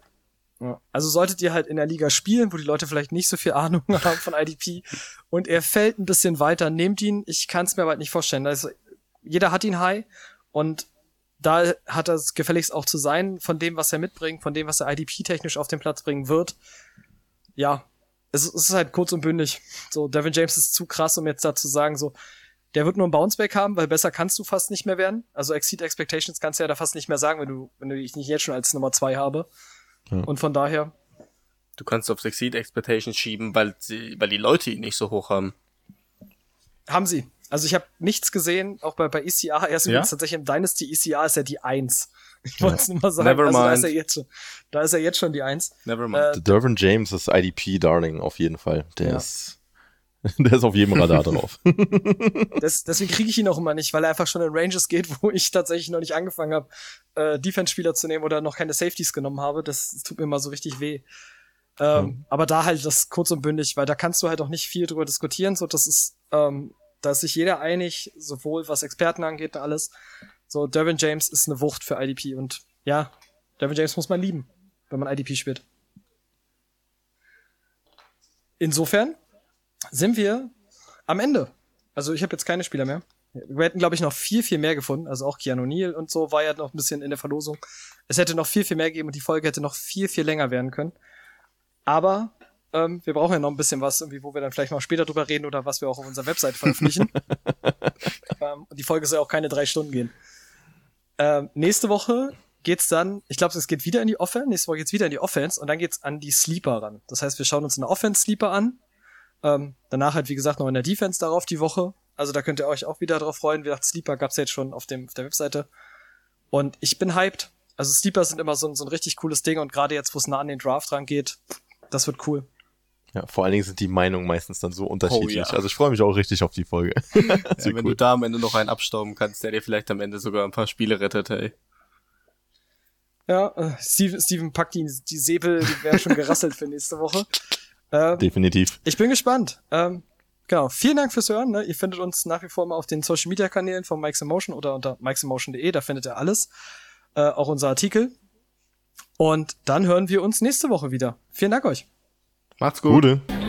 Also solltet ihr halt in der Liga spielen, wo die Leute vielleicht nicht so viel Ahnung *laughs* haben von IDP und er fällt ein bisschen weiter, nehmt ihn. Ich kann es mir aber halt nicht vorstellen. Also, jeder hat ihn high und da hat er es gefälligst auch zu sein, von dem, was er mitbringt, von dem, was er IDP-technisch auf den Platz bringen wird. Ja, es, es ist halt kurz und bündig. So, Devin James ist zu krass, um jetzt da zu sagen, so, der wird nur ein Bounceback haben, weil besser kannst du fast nicht mehr werden. Also Exceed Expectations kannst du ja da fast nicht mehr sagen, wenn du, wenn du dich nicht jetzt schon als Nummer zwei habe. Ja. Und von daher. Du kannst auf Exceed Expectations schieben, weil sie, weil die Leute ihn nicht so hoch haben. Haben sie. Also ich habe nichts gesehen, auch bei, bei ECR. Er ist ja? übrigens tatsächlich im Dynasty ECR ist er die Eins. *laughs* Ich wollte es nur mal sagen. Never also, da ist er jetzt schon. Da ist er jetzt schon die Eins. Never mind. Äh, Dervin James ist IDP Darling auf jeden Fall. Der ja. ist *laughs* Der ist auf jedem Radar drauf. *laughs* Das, deswegen kriege ich ihn auch immer nicht, weil er einfach schon in Ranges geht, wo ich tatsächlich noch nicht angefangen habe, äh, Defense-Spieler zu nehmen oder noch keine Safeties genommen habe. Das tut mir immer so richtig weh. Ähm, mhm. Aber da halt das kurz und bündig, weil da kannst du halt auch nicht viel drüber diskutieren. So, das ist, ähm, da ist sich jeder einig, sowohl was Experten angeht und alles. So, Dervin James ist eine Wucht für IDP und ja, Dervin James muss man lieben, wenn man IDP spielt. Insofern sind wir am Ende. Also ich habe jetzt keine Spieler mehr. Wir hätten, glaube ich, noch viel, viel mehr gefunden. Also auch Keanu Neal und so war ja noch ein bisschen in der Verlosung. Es hätte noch viel, viel mehr gegeben und die Folge hätte noch viel, viel länger werden können. Aber ähm, wir brauchen ja noch ein bisschen was, irgendwie, wo wir dann vielleicht mal später drüber reden oder was wir auch auf unserer Website veröffentlichen. *laughs* ähm, und die Folge soll auch keine drei Stunden gehen. Ähm, nächste Woche geht's dann, ich glaube, es geht wieder in die Offense, nächste Woche geht's wieder in die Offense und dann geht's an die Sleeper ran. Das heißt, wir schauen uns eine Offense-Sleeper an ähm, danach halt, wie gesagt, noch in der Defense darauf die Woche. Also da könnt ihr euch auch wieder drauf freuen. Wie gesagt, Sleeper gab's jetzt schon auf, dem, auf der Webseite. Und ich bin hyped. Also Sleeper sind immer so, so ein richtig cooles Ding und gerade jetzt, wo es nah an den Draft rangeht, das wird cool. Ja, vor allen Dingen sind die Meinungen meistens dann so unterschiedlich. Oh, ja. Also ich freue mich auch richtig auf die Folge. *laughs* ja, wenn cool. du da am Ende noch einen abstauben kannst, der dir vielleicht am Ende sogar ein paar Spiele rettet, hey. Ja, äh, Steven, Steven packt die, die Säbel, die werden schon gerasselt für nächste Woche. *laughs* Ähm, Definitiv. Ich bin gespannt. Ähm, genau. Vielen Dank fürs Hören. Ne? Ihr findet uns nach wie vor mal auf den Social Media Kanälen von Mike's Emotion oder unter mike'semotion.de. Da findet ihr alles. Äh, auch unser Artikel. Und dann hören wir uns nächste Woche wieder. Vielen Dank euch. Macht's gut. Gute.